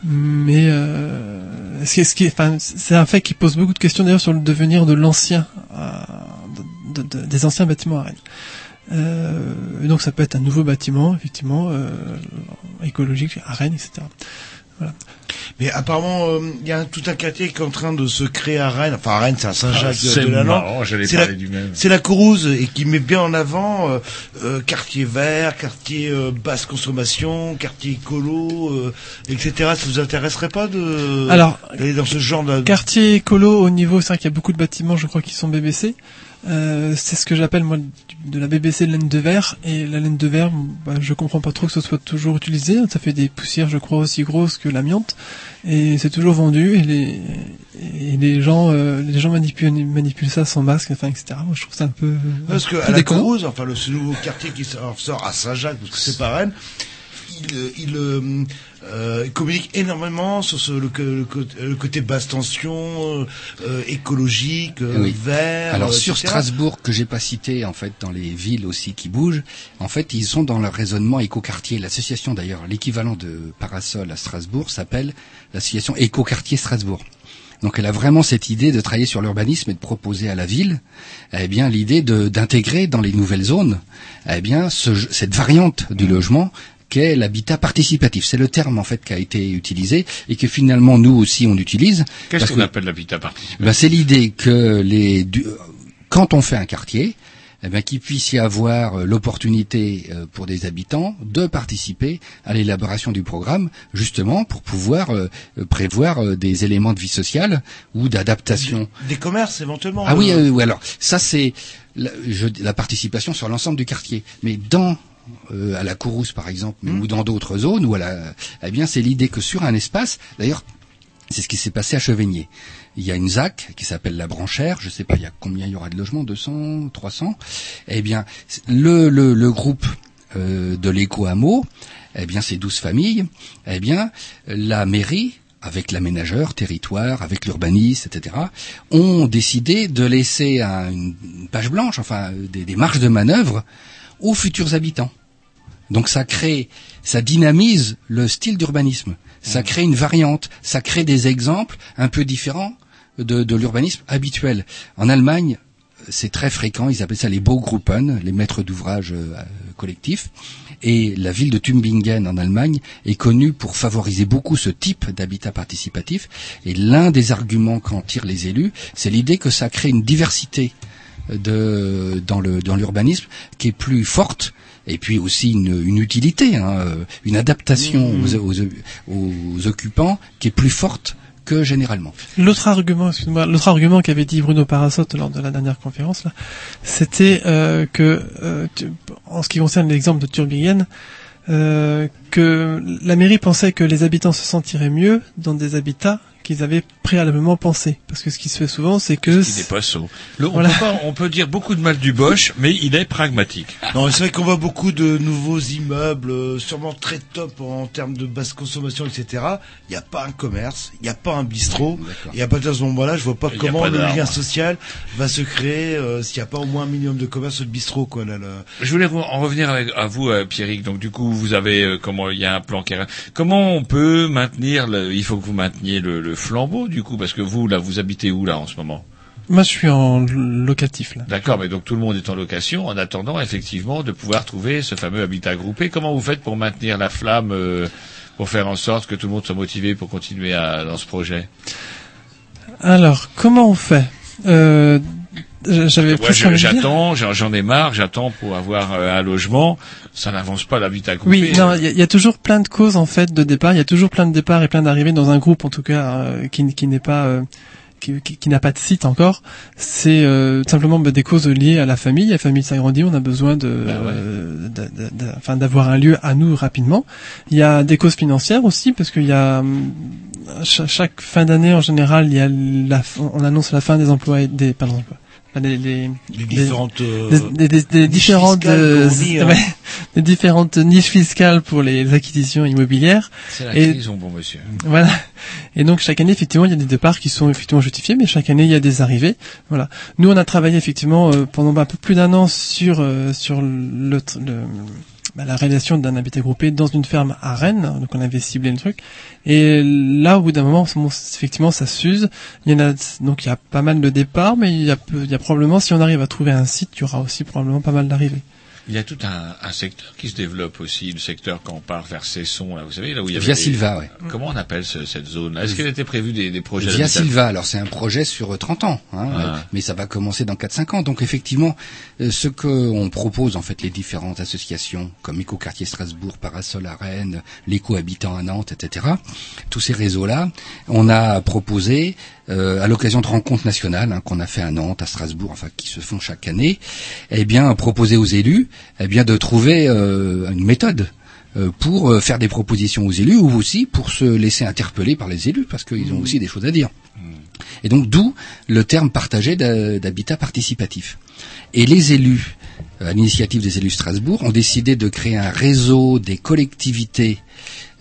Mais euh, ce qui est- ce qui est- enfin, c'est un fait qui pose beaucoup de questions d'ailleurs sur le devenir de l'ancien, euh, de- de- des anciens bâtiments à Rennes. Euh, donc ça peut être un nouveau bâtiment, effectivement, euh, écologique à Rennes, etc. Voilà. Mais apparemment, euh, il y a un- tout un quartier qui est en train de se créer à Rennes. Enfin, à Rennes, c'est à Saint-Jacques Ah, c'est de, de la Lande. marrant, j'allais C'est parler la, du même. c'est la Courrouze et qui met bien en avant euh, euh, quartier vert, quartier euh, basse consommation, quartier écolo, euh, etc. Ça vous intéresserait pas de Alors, d'aller dans ce genre de Quartier écolo au niveau, c'est vrai qu'il y a beaucoup de bâtiments, je crois, qui sont BBC. Euh, c'est ce que j'appelle moi de la BBC laine de verre et la laine de verre, bah, je comprends pas trop que ce soit toujours utilisé. Ça fait des poussières, je crois, aussi grosses que l'amiante et c'est toujours vendu et les et les gens euh, les gens manipulent manipulent ça sans masque, enfin etc. Moi, je trouve ça un peu Parce que à la. Courrouze, enfin le ce nouveau quartier qui sort, à Saint-Jacques, parce que c'est pas Rennes, il, euh, il, euh, il communique énormément sur ce, le, le le côté basse tension, euh, euh, écologique, euh, Oui. vert. Alors euh, sur etc. Strasbourg que j'ai pas cité en fait dans les villes aussi qui bougent, en fait ils sont dans leur raisonnement écoquartier. L'association d'ailleurs, l'équivalent de Parasol à Strasbourg s'appelle l'association Écoquartier Strasbourg. Donc elle a vraiment cette idée de travailler sur l'urbanisme et de proposer à la ville, eh bien l'idée d'intégrer dans les nouvelles zones, eh bien ce- cette variante du logement qu'est l'habitat participatif. C'est le terme en fait qui a été utilisé et que finalement nous aussi on utilise. Qu'est-ce qu'on appelle l'habitat participatif? Ben, c'est l'idée que les du- quand on fait un quartier, eh ben, qu'il puisse y avoir euh, l'opportunité euh, pour des habitants de participer à l'élaboration du programme, justement pour pouvoir euh, prévoir des éléments de vie sociale ou d'adaptation. Des commerces éventuellement. Ah oui, euh, oui, alors ça c'est la, je- la participation sur l'ensemble du quartier. Mais dans euh, à la Courrousse par exemple, mais- ou dans d'autres zones, ou à la, eh bien c'est l'idée que sur un espace, d'ailleurs c'est ce qui s'est passé à Chevigné. Il y a une ZAC qui s'appelle la Branchère, je sais pas il y a combien il y aura de logements, 200, 300. Eh bien le, le, le groupe euh, de l'éco-hameau, eh bien c'est 12 familles, eh bien la mairie avec l'aménageur, territoire, avec l'urbaniste, etc., ont décidé de laisser un- une page blanche, enfin des, des marges de manœuvre aux futurs habitants. Donc ça crée, ça dynamise le style d'urbanisme. Ça crée une variante, ça crée des exemples un peu différents de, de l'urbanisme habituel. En Allemagne, c'est très fréquent, ils appellent ça les Baugruppen, les maîtres d'ouvrage euh, collectifs. Et la ville de Tübingen en Allemagne est connue pour favoriser beaucoup ce type d'habitat participatif. Et l'un des arguments qu'en tirent les élus, c'est l'idée que ça crée une diversité de, dans le dans l'urbanisme qui est plus forte et puis aussi une, une utilité, hein, euh, une adaptation Mmh. aux, aux, aux occupants qui est plus forte que généralement. L'autre argument, excuse-moi, l'autre argument qu'avait dit Bruno Parasotte lors de la dernière conférence, là, c'était euh, que, euh, tu- en ce qui concerne l'exemple de Turbingen, euh, que la mairie pensait que les habitants se sentiraient mieux dans des habitats qu'ils avaient préalablement pensé. Parce que ce qui se fait souvent, c'est que... Il n'est pas sot. Le- on, Voilà. peut pas- on peut dire beaucoup de mal du Bosch, mais il est pragmatique. Non, c'est vrai qu'on voit beaucoup de nouveaux immeubles, euh, sûrement très top en termes de basse consommation, etc. Il n'y a pas un commerce, il n'y a pas un bistrot. Et à partir de ce moment-là, je vois pas comment pas le lien social va se créer euh, s'il n'y a pas au moins un minimum de commerce ou de bistrot, quoi. Là, là. Je voulais en revenir avec, à vous, euh, Pierrick. Donc, du coup, vous avez euh, comment il y a un plan qui est- Comment on peut maintenir le, Il faut que vous mainteniez le, le flambeau, du coup, parce que vous, là, vous habitez où là en ce moment? Moi, je suis en locatif, là. D'accord, mais donc tout le monde est en location en attendant effectivement de pouvoir trouver ce fameux habitat groupé. Comment vous faites pour maintenir la flamme, euh, pour faire en sorte que tout le monde soit motivé pour continuer à, dans ce projet? Alors, comment on fait? Euh, J'avais j'attends, j'en ai marre, j'attends pour avoir euh, un logement. Ça n'avance pas l'habitat groupé. Oui, non, il y, a- il y a toujours plein de causes en fait de départ. Il y a toujours plein de départs et plein d'arrivées dans un groupe, en tout cas, euh, qui, qui n'est pas, euh, qui, qui- qui n'a pas de site encore. C'est euh, simplement bah, des causes liées à la famille. La famille s'agrandit, on a besoin de, euh, de- de- de- enfin, d'avoir un lieu à nous rapidement. Il y a des causes financières aussi, parce qu'il y a cha- chaque fin d'année en général, il y a la, on annonce la fin des emplois, des, pardon, emplois. Des, Les des- différentes, euh, des niches différentes fiscales, euh, hein. ouais, différentes niches fiscales pour les acquisitions immobilières. C'est la Et- crise, bon monsieur. Voilà. Et donc chaque année, effectivement, il y a des départs qui sont effectivement justifiés, mais chaque année, il y a des arrivées. Voilà. Nous, on a travaillé effectivement euh, pendant un peu plus d'un an sur euh, sur le, le- bah, la réalisation d'un habitat groupé dans une ferme à Rennes. Donc on avait ciblé le truc. Et là, au bout d'un moment, effectivement, ça s'use. Il y en a donc il y a pas mal de départs, mais il y a il y a probablement, si on arrive à trouver un site, il y aura aussi probablement pas mal d'arrivées. Il y a tout un, un secteur qui se développe aussi, le secteur quand on part vers Cesson, là, vous savez, là où il y avait Via des- Silva, ouais. Comment on appelle ce- cette zone Est-ce qu'il était prévu des, des projets Via Silva, alors c'est un projet sur euh, 30 ans, hein, Ah. euh, mais ça va commencer dans 4-5 ans. Donc effectivement, euh, ce que on propose en fait les différentes associations comme Éco-Quartier Strasbourg, Parasol à Rennes, l'éco-habitant à Nantes, etc. Tous ces réseaux-là, on a proposé euh, à l'occasion de rencontres nationales hein, qu'on a fait à Nantes, à Strasbourg, enfin qui se font chaque année, eh bien proposer aux élus, eh bien de trouver euh, une méthode euh, pour euh, faire des propositions aux élus ou aussi pour se laisser interpeller par les élus parce qu'ils ont aussi des choses à dire. Et donc d'où le terme partagé d'habitat participatif. Et les élus, euh, à l'initiative des élus de Strasbourg, ont décidé de créer un réseau des collectivités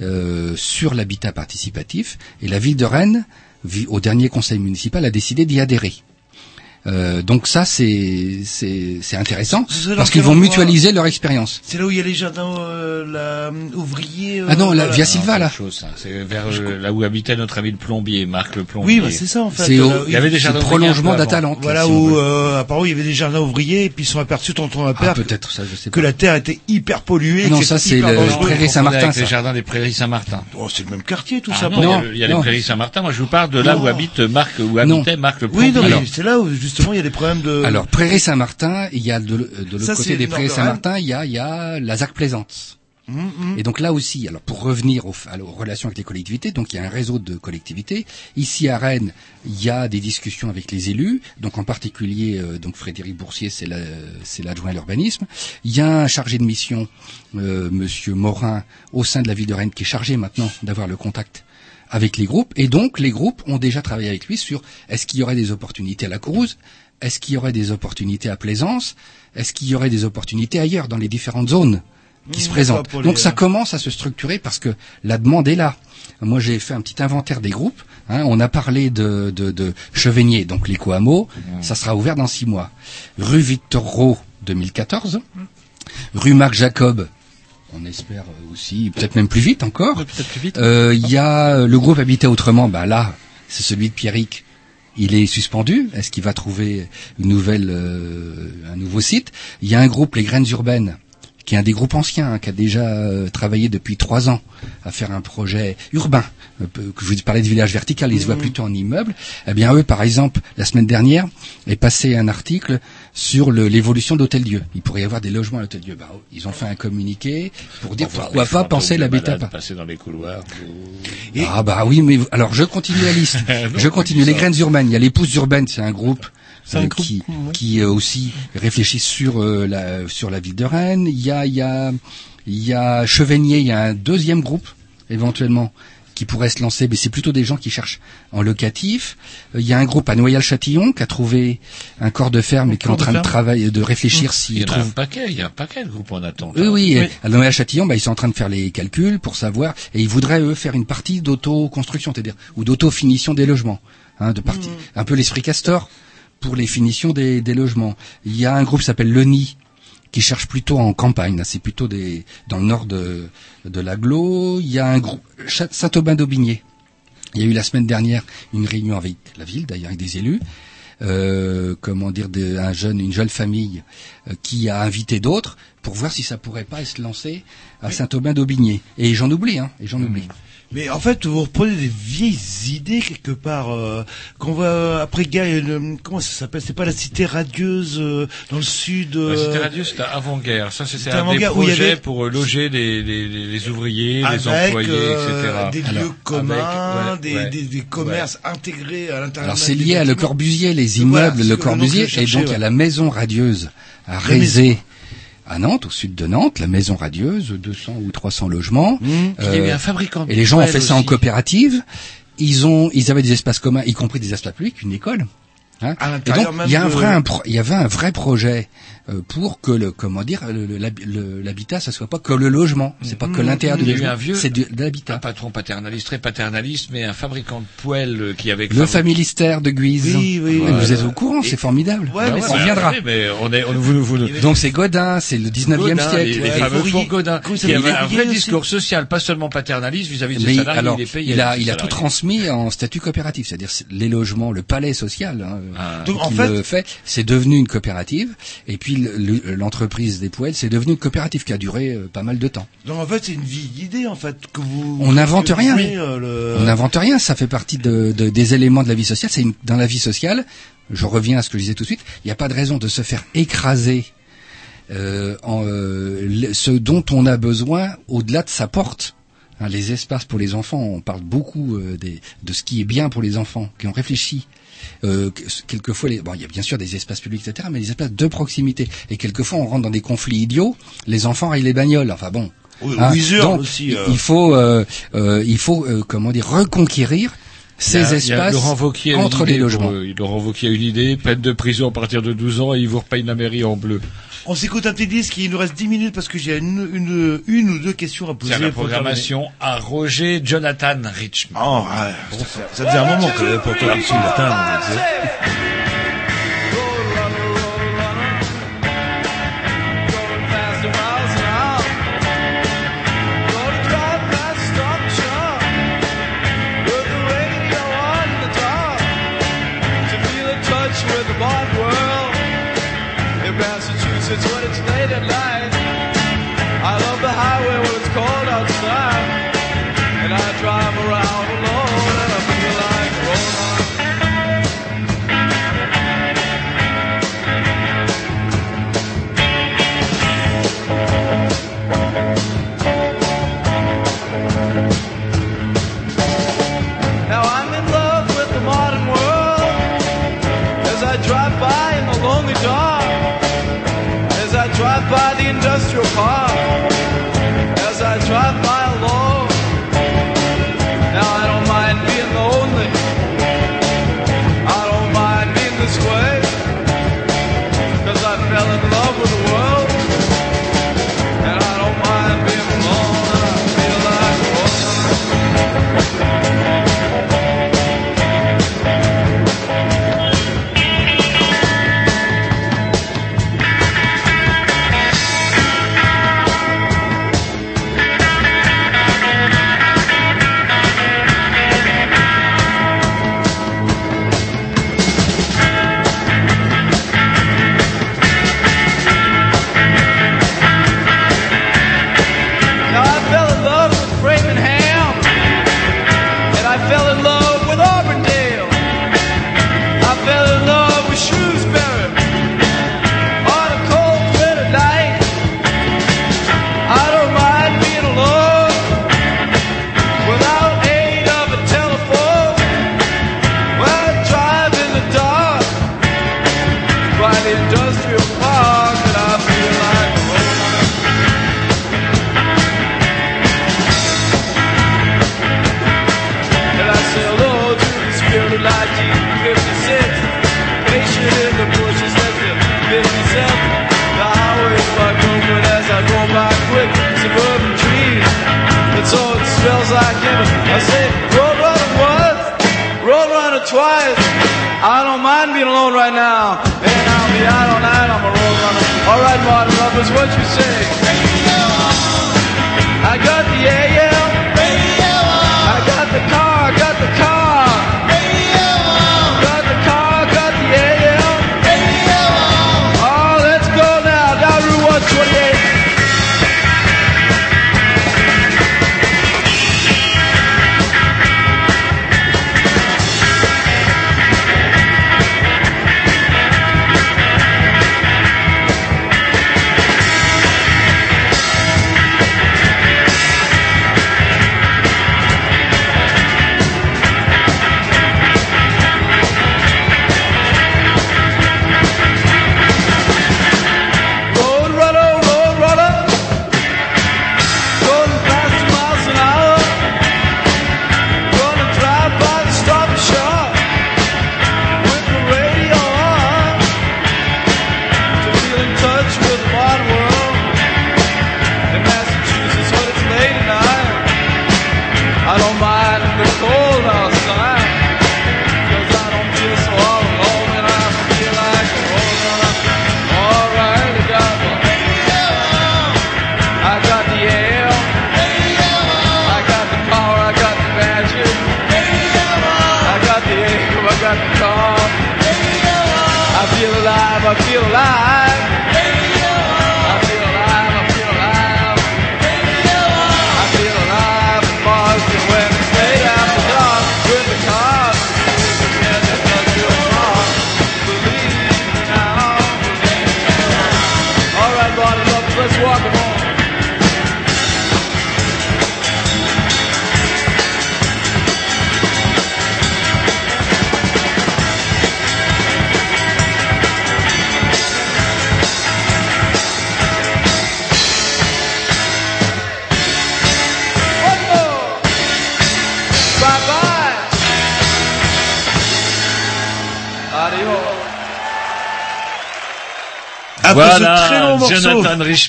euh, sur l'habitat participatif. Et la ville de Rennes, au dernier conseil municipal, a décidé d'y adhérer. Euh, donc ça, c'est c'est c'est intéressant parce qu'ils vont endroit mutualiser leur expérience. C'est là où il y a les jardins euh, la, ouvriers. euh, Ah non, la- voilà. via Silva, là. Chose, ça. C'est vers euh, là où habitait notre ami le plombier, Marc le plombier. Oui, bah, c'est ça en fait. C'est au- Là, Il y avait des c'est jardins prolongement d'Atalante. là, Voilà si on où euh, apparemment il y avait des jardins ouvriers et puis ils sont aperçus tonton à Ah, peut-être ça, je sais que la terre était hyper polluée. Ah non, ça, c'est le. Prairie Saint-Martin, les jardins des Prairies Saint-Martin. Oh, c'est le même quartier tout Ah ça. non, il y a Non, le- il y a les. Prairies Saint-Martin. Moi, je vous parle de là où habite Marc, où habitait Marc le plombier. Oui, non, c'est là où justement il y a des problèmes de. Alors, Prairie Saint-Martin, il y a de, l'autre côté des Prairies Saint-Martin, il y a, il y a la ZAC Plaisance. Hum, hum. Et donc là aussi, alors pour revenir aux, relations avec les collectivités, donc il y a un réseau de collectivités. Ici à Rennes, il y a des discussions avec les élus, donc en particulier euh, donc Frédéric Boursier, c'est la- c'est l'adjoint à l'urbanisme. Il y a un chargé de mission, euh, Monsieur Morin, au sein de la ville de Rennes, qui est chargé maintenant d'avoir le contact avec les groupes. Et donc les groupes ont déjà travaillé avec lui sur est-ce qu'il y aurait des opportunités à la Courrouze, est-ce qu'il y aurait des opportunités à Plaisance, est-ce qu'il y aurait des opportunités ailleurs dans les différentes zones qui Mmh, se présentent? les- Donc ça commence à se structurer parce que la demande est là. Moi, j'ai fait un petit inventaire des groupes. hein. on a parlé de, de, de donc les Coamo. Ça sera ouvert dans six mois. Rue Victor Roux, 2014. Rue Marc Jacob, On espère euh, aussi, peut-être même plus vite encore. Peut-être plus vite. Euh, Il y a euh, le groupe Habiter Autrement, bah là, c'est celui de Pierrick. Il est suspendu. Est-ce qu'il va trouver une nouvelle, euh, un nouveau site? Il y a un groupe, les Graines Urbaines, qui est un des groupes anciens, hein, qui a déjà euh, travaillé depuis trois ans à faire un projet urbain. Euh, que je vous parlais de village vertical, ils se voient plutôt en immeuble. Eh bien, eux, par exemple, la semaine dernière, est passé un article sur le- l'évolution d'Hôtel-Dieu. Il pourrait y avoir des logements à l'Hôtel-Dieu. Bah, ils ont fait un communiqué pour dire pourquoi pas penser malades par- passer dans les couloirs. ah bah oui, mais alors je continue la liste. Non, je continue les graines urbaines. Il y a les pousses urbaines, c'est un groupe. Euh, groupe, qui, ouais. qui euh, aussi réfléchit sur euh, la sur la ville de Rennes. Il y a il y a il y a Chevenier, il y a un deuxième groupe éventuellement qui pourrait se lancer, mais c'est plutôt des gens qui cherchent en locatif. Euh, Il y a un groupe à Noyal-Châtillon qui a trouvé un corps de ferme et qui est en de train de travailler, de réfléchir Il s'il y en a un trouve paquet, il y a un paquet de groupes en attente. oui, oui, Oui. à Noël-Châtillon, bah, ils sont en train de faire les calculs pour savoir, et ils voudraient, eux, faire une partie d'auto-construction, c'est-à-dire, ou d'auto-finition des logements. Hein, de partie, un peu l'esprit Castor pour les finitions des, des logements. Il y a un groupe qui s'appelle Le Nid, qui cherche plutôt en campagne, là, c'est plutôt des, dans le nord de, de l'aglo. Il y a un groupe, Saint-Aubin-d'Aubigné. Il y a eu la semaine dernière une réunion avec la ville, d'ailleurs, avec des élus. Euh, comment dire, de, un jeune, une jeune famille euh, qui a invité d'autres pour voir si ça pourrait pas se lancer à Saint-Aubin-d'Aubigné. Et j'en oublie, hein, et j'en oublie. Mais en fait, vous reprenez des vieilles idées quelque part. Euh, qu'on va après gars, une- comment ça s'appelle C'est pas la cité radieuse euh, dans le sud. Euh, C'était radieux, c'était avant-guerre. Ça, c'était c'était un des avant-guerre où il y projets avait- pour euh, loger les, les, les, les ouvriers, les employés, euh, etc. des lieux communs, avec- ouais, des, ouais. des, des commerces intégrés à l'intérieur. Alors c'est lié à Le. Corbusier, les immeubles Le Corbusier, et donc ouais. à la maison radieuse à La Rézé, à Nantes, au sud de Nantes, la maison radieuse, 200 ou 300 logements. Mmh. Il y a eu Euh, un fabricant de Et les gens ont fait ça en coopérative. Ils ont, ils avaient des espaces communs, y compris des espaces publics, une école. Hein À et donc, il y a un de- vrai, un pro- il y avait un vrai projet pour que le, comment dire, l'habitat, ça soit pas que le logement, c'est pas que l'intérieur Il du logement, c'est de, de Un l'habitat. patron paternaliste, très paternaliste, mais un fabricant de poêles euh, qui avait... Le familistère de Guise. Oui, oui, Vous êtes au courant, c'est formidable. Ouais, Bah mais ouais, c'est- on reviendra. oui, mais on est, on, vous, vous, vous, Donc c'est Godin, c'est le 19e Godin, siècle. les, les ouais, fameux Godin, qui avait un vrai discours social, pas seulement paternaliste vis-à-vis des Mais salariés, alors, il a, il a tout transmis en statut coopératif, c'est-à-dire c'est les logements, le palais social. Hein, Ah. Donc, en qu'il fait- le fait, c'est devenu une coopérative, et puis l'entreprise des poêles, c'est devenu une coopérative qui a duré euh, pas mal de temps. Donc en fait, c'est une vieille idée en fait que vous. On n'invente rien. euh, le- On n'invente rien, ça fait partie de, de- des éléments de la vie sociale. C'est dans la vie sociale. Je reviens à ce que je disais tout de suite. Il n'y a pas de raison de se faire écraser euh, en, ce dont on a besoin au-delà de sa porte. Hein, les espaces pour les enfants, on parle beaucoup des, de ce qui est bien pour les enfants, qui ont réfléchi. Euh, que- quelquefois, les, bon, il y a bien sûr des espaces publics, etc., mais des espaces de proximité. Et quelquefois, on rentre dans des conflits idiots. Les enfants rayent les bagnoles. Enfin bon. Oui, Hein, donc, aussi. euh. Il faut, euh, euh, il faut, euh, comment dire, reconquérir ces a espaces Laurent entre idée les pour, logements. euh, Laurent Wauquiez a une idée, peine de prison à partir de 12 ans et il vous repaye la mairie en bleu. On s'écoute un petit disque, il nous reste 10 minutes parce que j'ai une, une, une ou deux questions à poser. C'est la pour programmation à Roger Jonathan Richmond. Oh, ouais, ça, fait- ça faisait un moment que j'avais pas entendu ce matin. on it's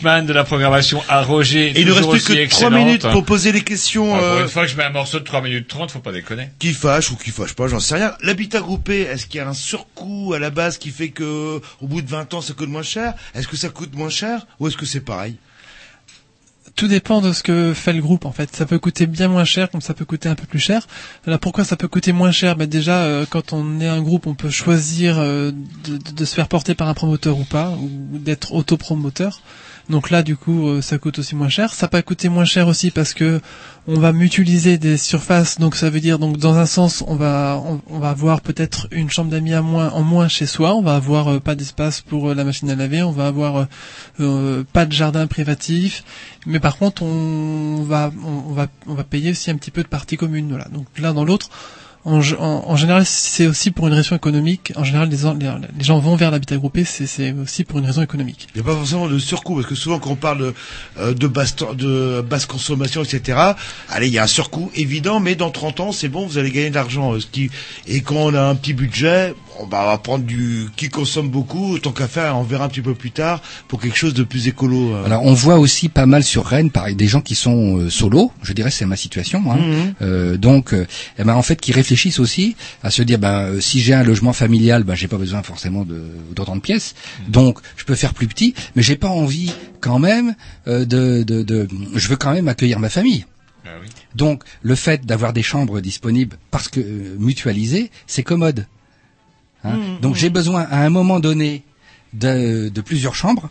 De la programmation à Roger. Et il ne reste plus que 3 excellente. minutes pour poser les questions pour euh, une fois que je mets un morceau de 3 minutes 30, faut pas déconner. qui fâchent ou qui fâchent pas, j'en sais rien. L'habitat groupé, est-ce qu'il y a un surcoût à la base qui fait que au bout de 20 ans ça coûte moins cher? Est-ce que ça coûte moins cher ou est-ce que c'est pareil? Tout dépend de ce que fait le groupe en fait. Ça peut coûter bien moins cher comme ça peut coûter un peu plus cher. Alors pourquoi ça peut coûter moins cher? Ben Déjà euh, quand on est un groupe on peut choisir euh, de, de- de se faire porter par un promoteur ou pas, ou d'être autopromoteur. Donc là du coup euh, ça coûte aussi moins cher. Ça peut coûter moins cher aussi parce que on va mutualiser des surfaces. Donc ça veut dire donc dans un sens on va on, va avoir peut-être une chambre d'amis à moins en moins chez soi. On va avoir euh, pas d'espace pour euh, la machine à laver. On va avoir euh, pas de jardin privatif. Mais par contre, on va, on, on va, on va payer aussi un petit peu de partie commune. Voilà. Donc l'un dans l'autre. En, en, général, c'est aussi pour une raison économique. En général, les, en- les, les gens vont vers l'habitat groupé, c'est aussi pour une raison économique. Il n'y a pas forcément de surcoût parce que souvent quand on parle de, euh, de, basse, de basse consommation, etc. Allez, il y a un surcoût évident, mais dans 30 ans, c'est bon, vous allez gagner de l'argent. et quand on a un petit budget, on va on va prendre du qui consomme beaucoup, tant qu'à faire, on verra un petit peu plus tard pour quelque chose de plus écolo. euh. Alors on voit aussi pas mal sur Rennes, pareil, des gens qui sont euh, solo. Je dirais c'est ma situation. Hein. Mhm. Euh, donc, euh, eh ben en fait, qui réfléchissent aussi à se dire, ben euh, si j'ai un logement familial, ben j'ai pas besoin forcément de d'autant de pièces. Donc je peux faire plus petit, mais j'ai pas envie quand même euh, de, de, de, je veux quand même accueillir ma famille. Donc le fait d'avoir des chambres disponibles parce que euh, mutualisées, c'est commode. Hein. Mhm. Donc j'ai besoin à un moment donné de, de plusieurs chambres,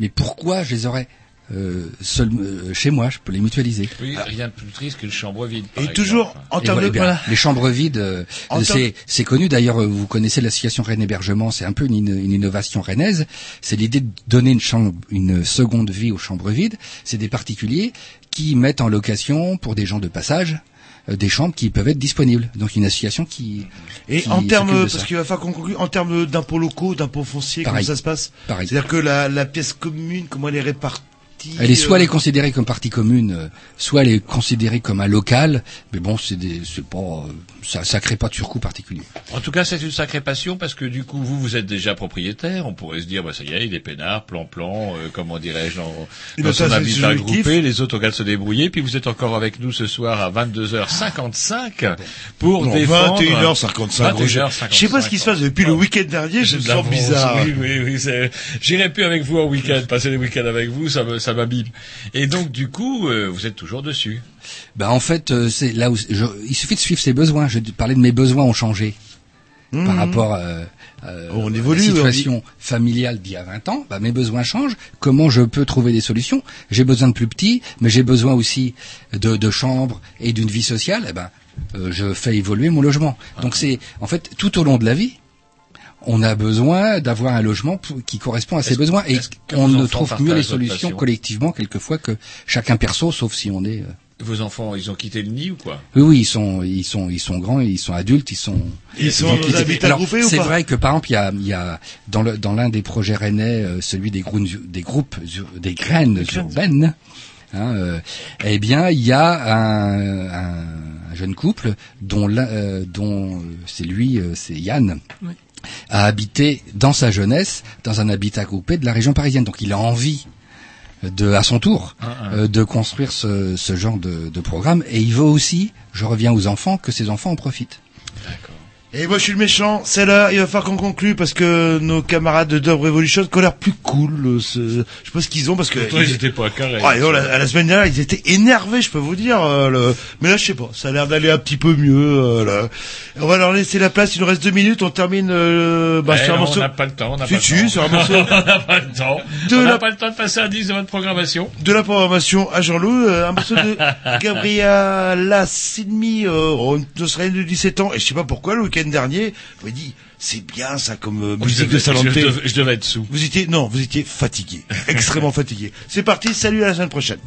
mais pourquoi je les aurais euh, seul, euh, chez moi? Je peux les mutualiser. Oui, rien de plus triste qu'une chambre vide. par Et exemple. toujours en termes voilà, de eh bien, les chambres vides, euh, c'est c'est connu. D'ailleurs, euh, vous connaissez l'association Rennes Hébergement. C'est un peu une, une innovation rennaise. C'est l'idée de donner une chambre, une seconde vie aux chambres vides. C'est des particuliers qui mettent en location pour des gens de passage euh, des chambres qui peuvent être disponibles. Donc une association qui Et qui en termes, parce qu'il va falloir qu'on conclue, en termes d'impôts locaux, d'impôts fonciers, Pareil. comment ça se passe? C'est-à-dire que la, la pièce commune, comment elle est répartie? Parti. Elle est soit euh, elle est considérée comme partie commune, euh, soit elle est considérée comme un local. Mais bon, c'est des, c'est pas, euh, ça, ça crée pas de surcoût particulier. En tout cas, c'est une sacrée passion parce que du coup, vous, vous êtes déjà propriétaire. On pourrait se dire, bah ça y est, il est peinard, plan-plan, euh, comment dirais-je, dans, Il dans a son habitat groupé. Les autres ont qu'à se débrouiller. Puis vous êtes encore avec nous ce soir à 22h55 pour non, défendre... 21h55. Roger. 21h55. Je sais pas ce qui se passe depuis le week-end dernier, je me sens bizarre. Oui, oui, oui. c'est- J'irai plus avec vous en week-end, passer les week-ends avec vous, ça me, ça m'abîme. Et donc, du coup, euh, vous êtes toujours dessus. Ben en fait, euh, c'est là où je, il suffit de suivre ses besoins. Je parlais de mes besoins ont changé par rapport euh, euh, On à évolue, la on situation familiale d'il y a 20 ans. Ben, mes besoins changent. Comment je peux trouver des solutions? J'ai besoin de plus petits, mais j'ai besoin aussi de, de chambres et d'une vie sociale. Eh ben, euh, je fais évoluer mon logement. Donc c'est en fait tout au long de la vie. On a besoin d'avoir un logement pour- qui correspond à ses besoins et on ne trouve mieux les solutions collectivement quelquefois que chacun perso, sauf si on est euh, Vos enfants, ils ont quitté le nid ou quoi? Oui, oui, ils sont, ils sont, ils sont grands, ils sont adultes, ils sont. Ils sont ont dans quitté- Alors, C'est vrai que par exemple, il y a, il y a dans le dans l'un des projets rennais, euh, celui des groupes, des groupes, des graines urbaines. Hein, euh, eh bien, il y a un, un, un jeune couple dont l'un- euh, dont euh, c'est lui, euh, c'est Yann. Oui. A habité dans sa jeunesse dans un habitat groupé de la région parisienne. Donc il a envie de, à son tour, Ah, ah. euh, de construire ce, ce genre de, de programme. Et il veut aussi, je reviens aux enfants, que ces enfants en profitent. Et moi je suis le méchant, c'est l'heure, il va falloir qu'on conclue parce que nos camarades de Dub Revolution ont l'air plus cool. euh, ce- Je sais pas ce qu'ils ont parce que... Pourtant, ils étaient pas carrés. Ah, et non, la, la semaine dernière, ils étaient énervés, je peux vous dire. euh, le... Mais là, je sais pas, ça a l'air d'aller un petit peu mieux. euh, là. On va leur laisser la place, il nous reste deux minutes, on termine euh, bah, Eh sur un morceau... On n'a pas le temps, on n'a Si, pas le si, un morceau on n'a pas le temps. De on n'a la- pas le temps de passer à 10 de votre programmation. de la programmation à Jean-Loup, un morceau de Gabriela Sidmi, euh, une Australienne de 17 ans, et je sais pas pourquoi, le week-end dernier, vous m'avez dit, c'est bien ça comme euh, musique devais- de salon je je devais être sous. Vous étiez, non, vous étiez fatigué, extrêmement fatigué. C'est parti, salut à la semaine prochaine.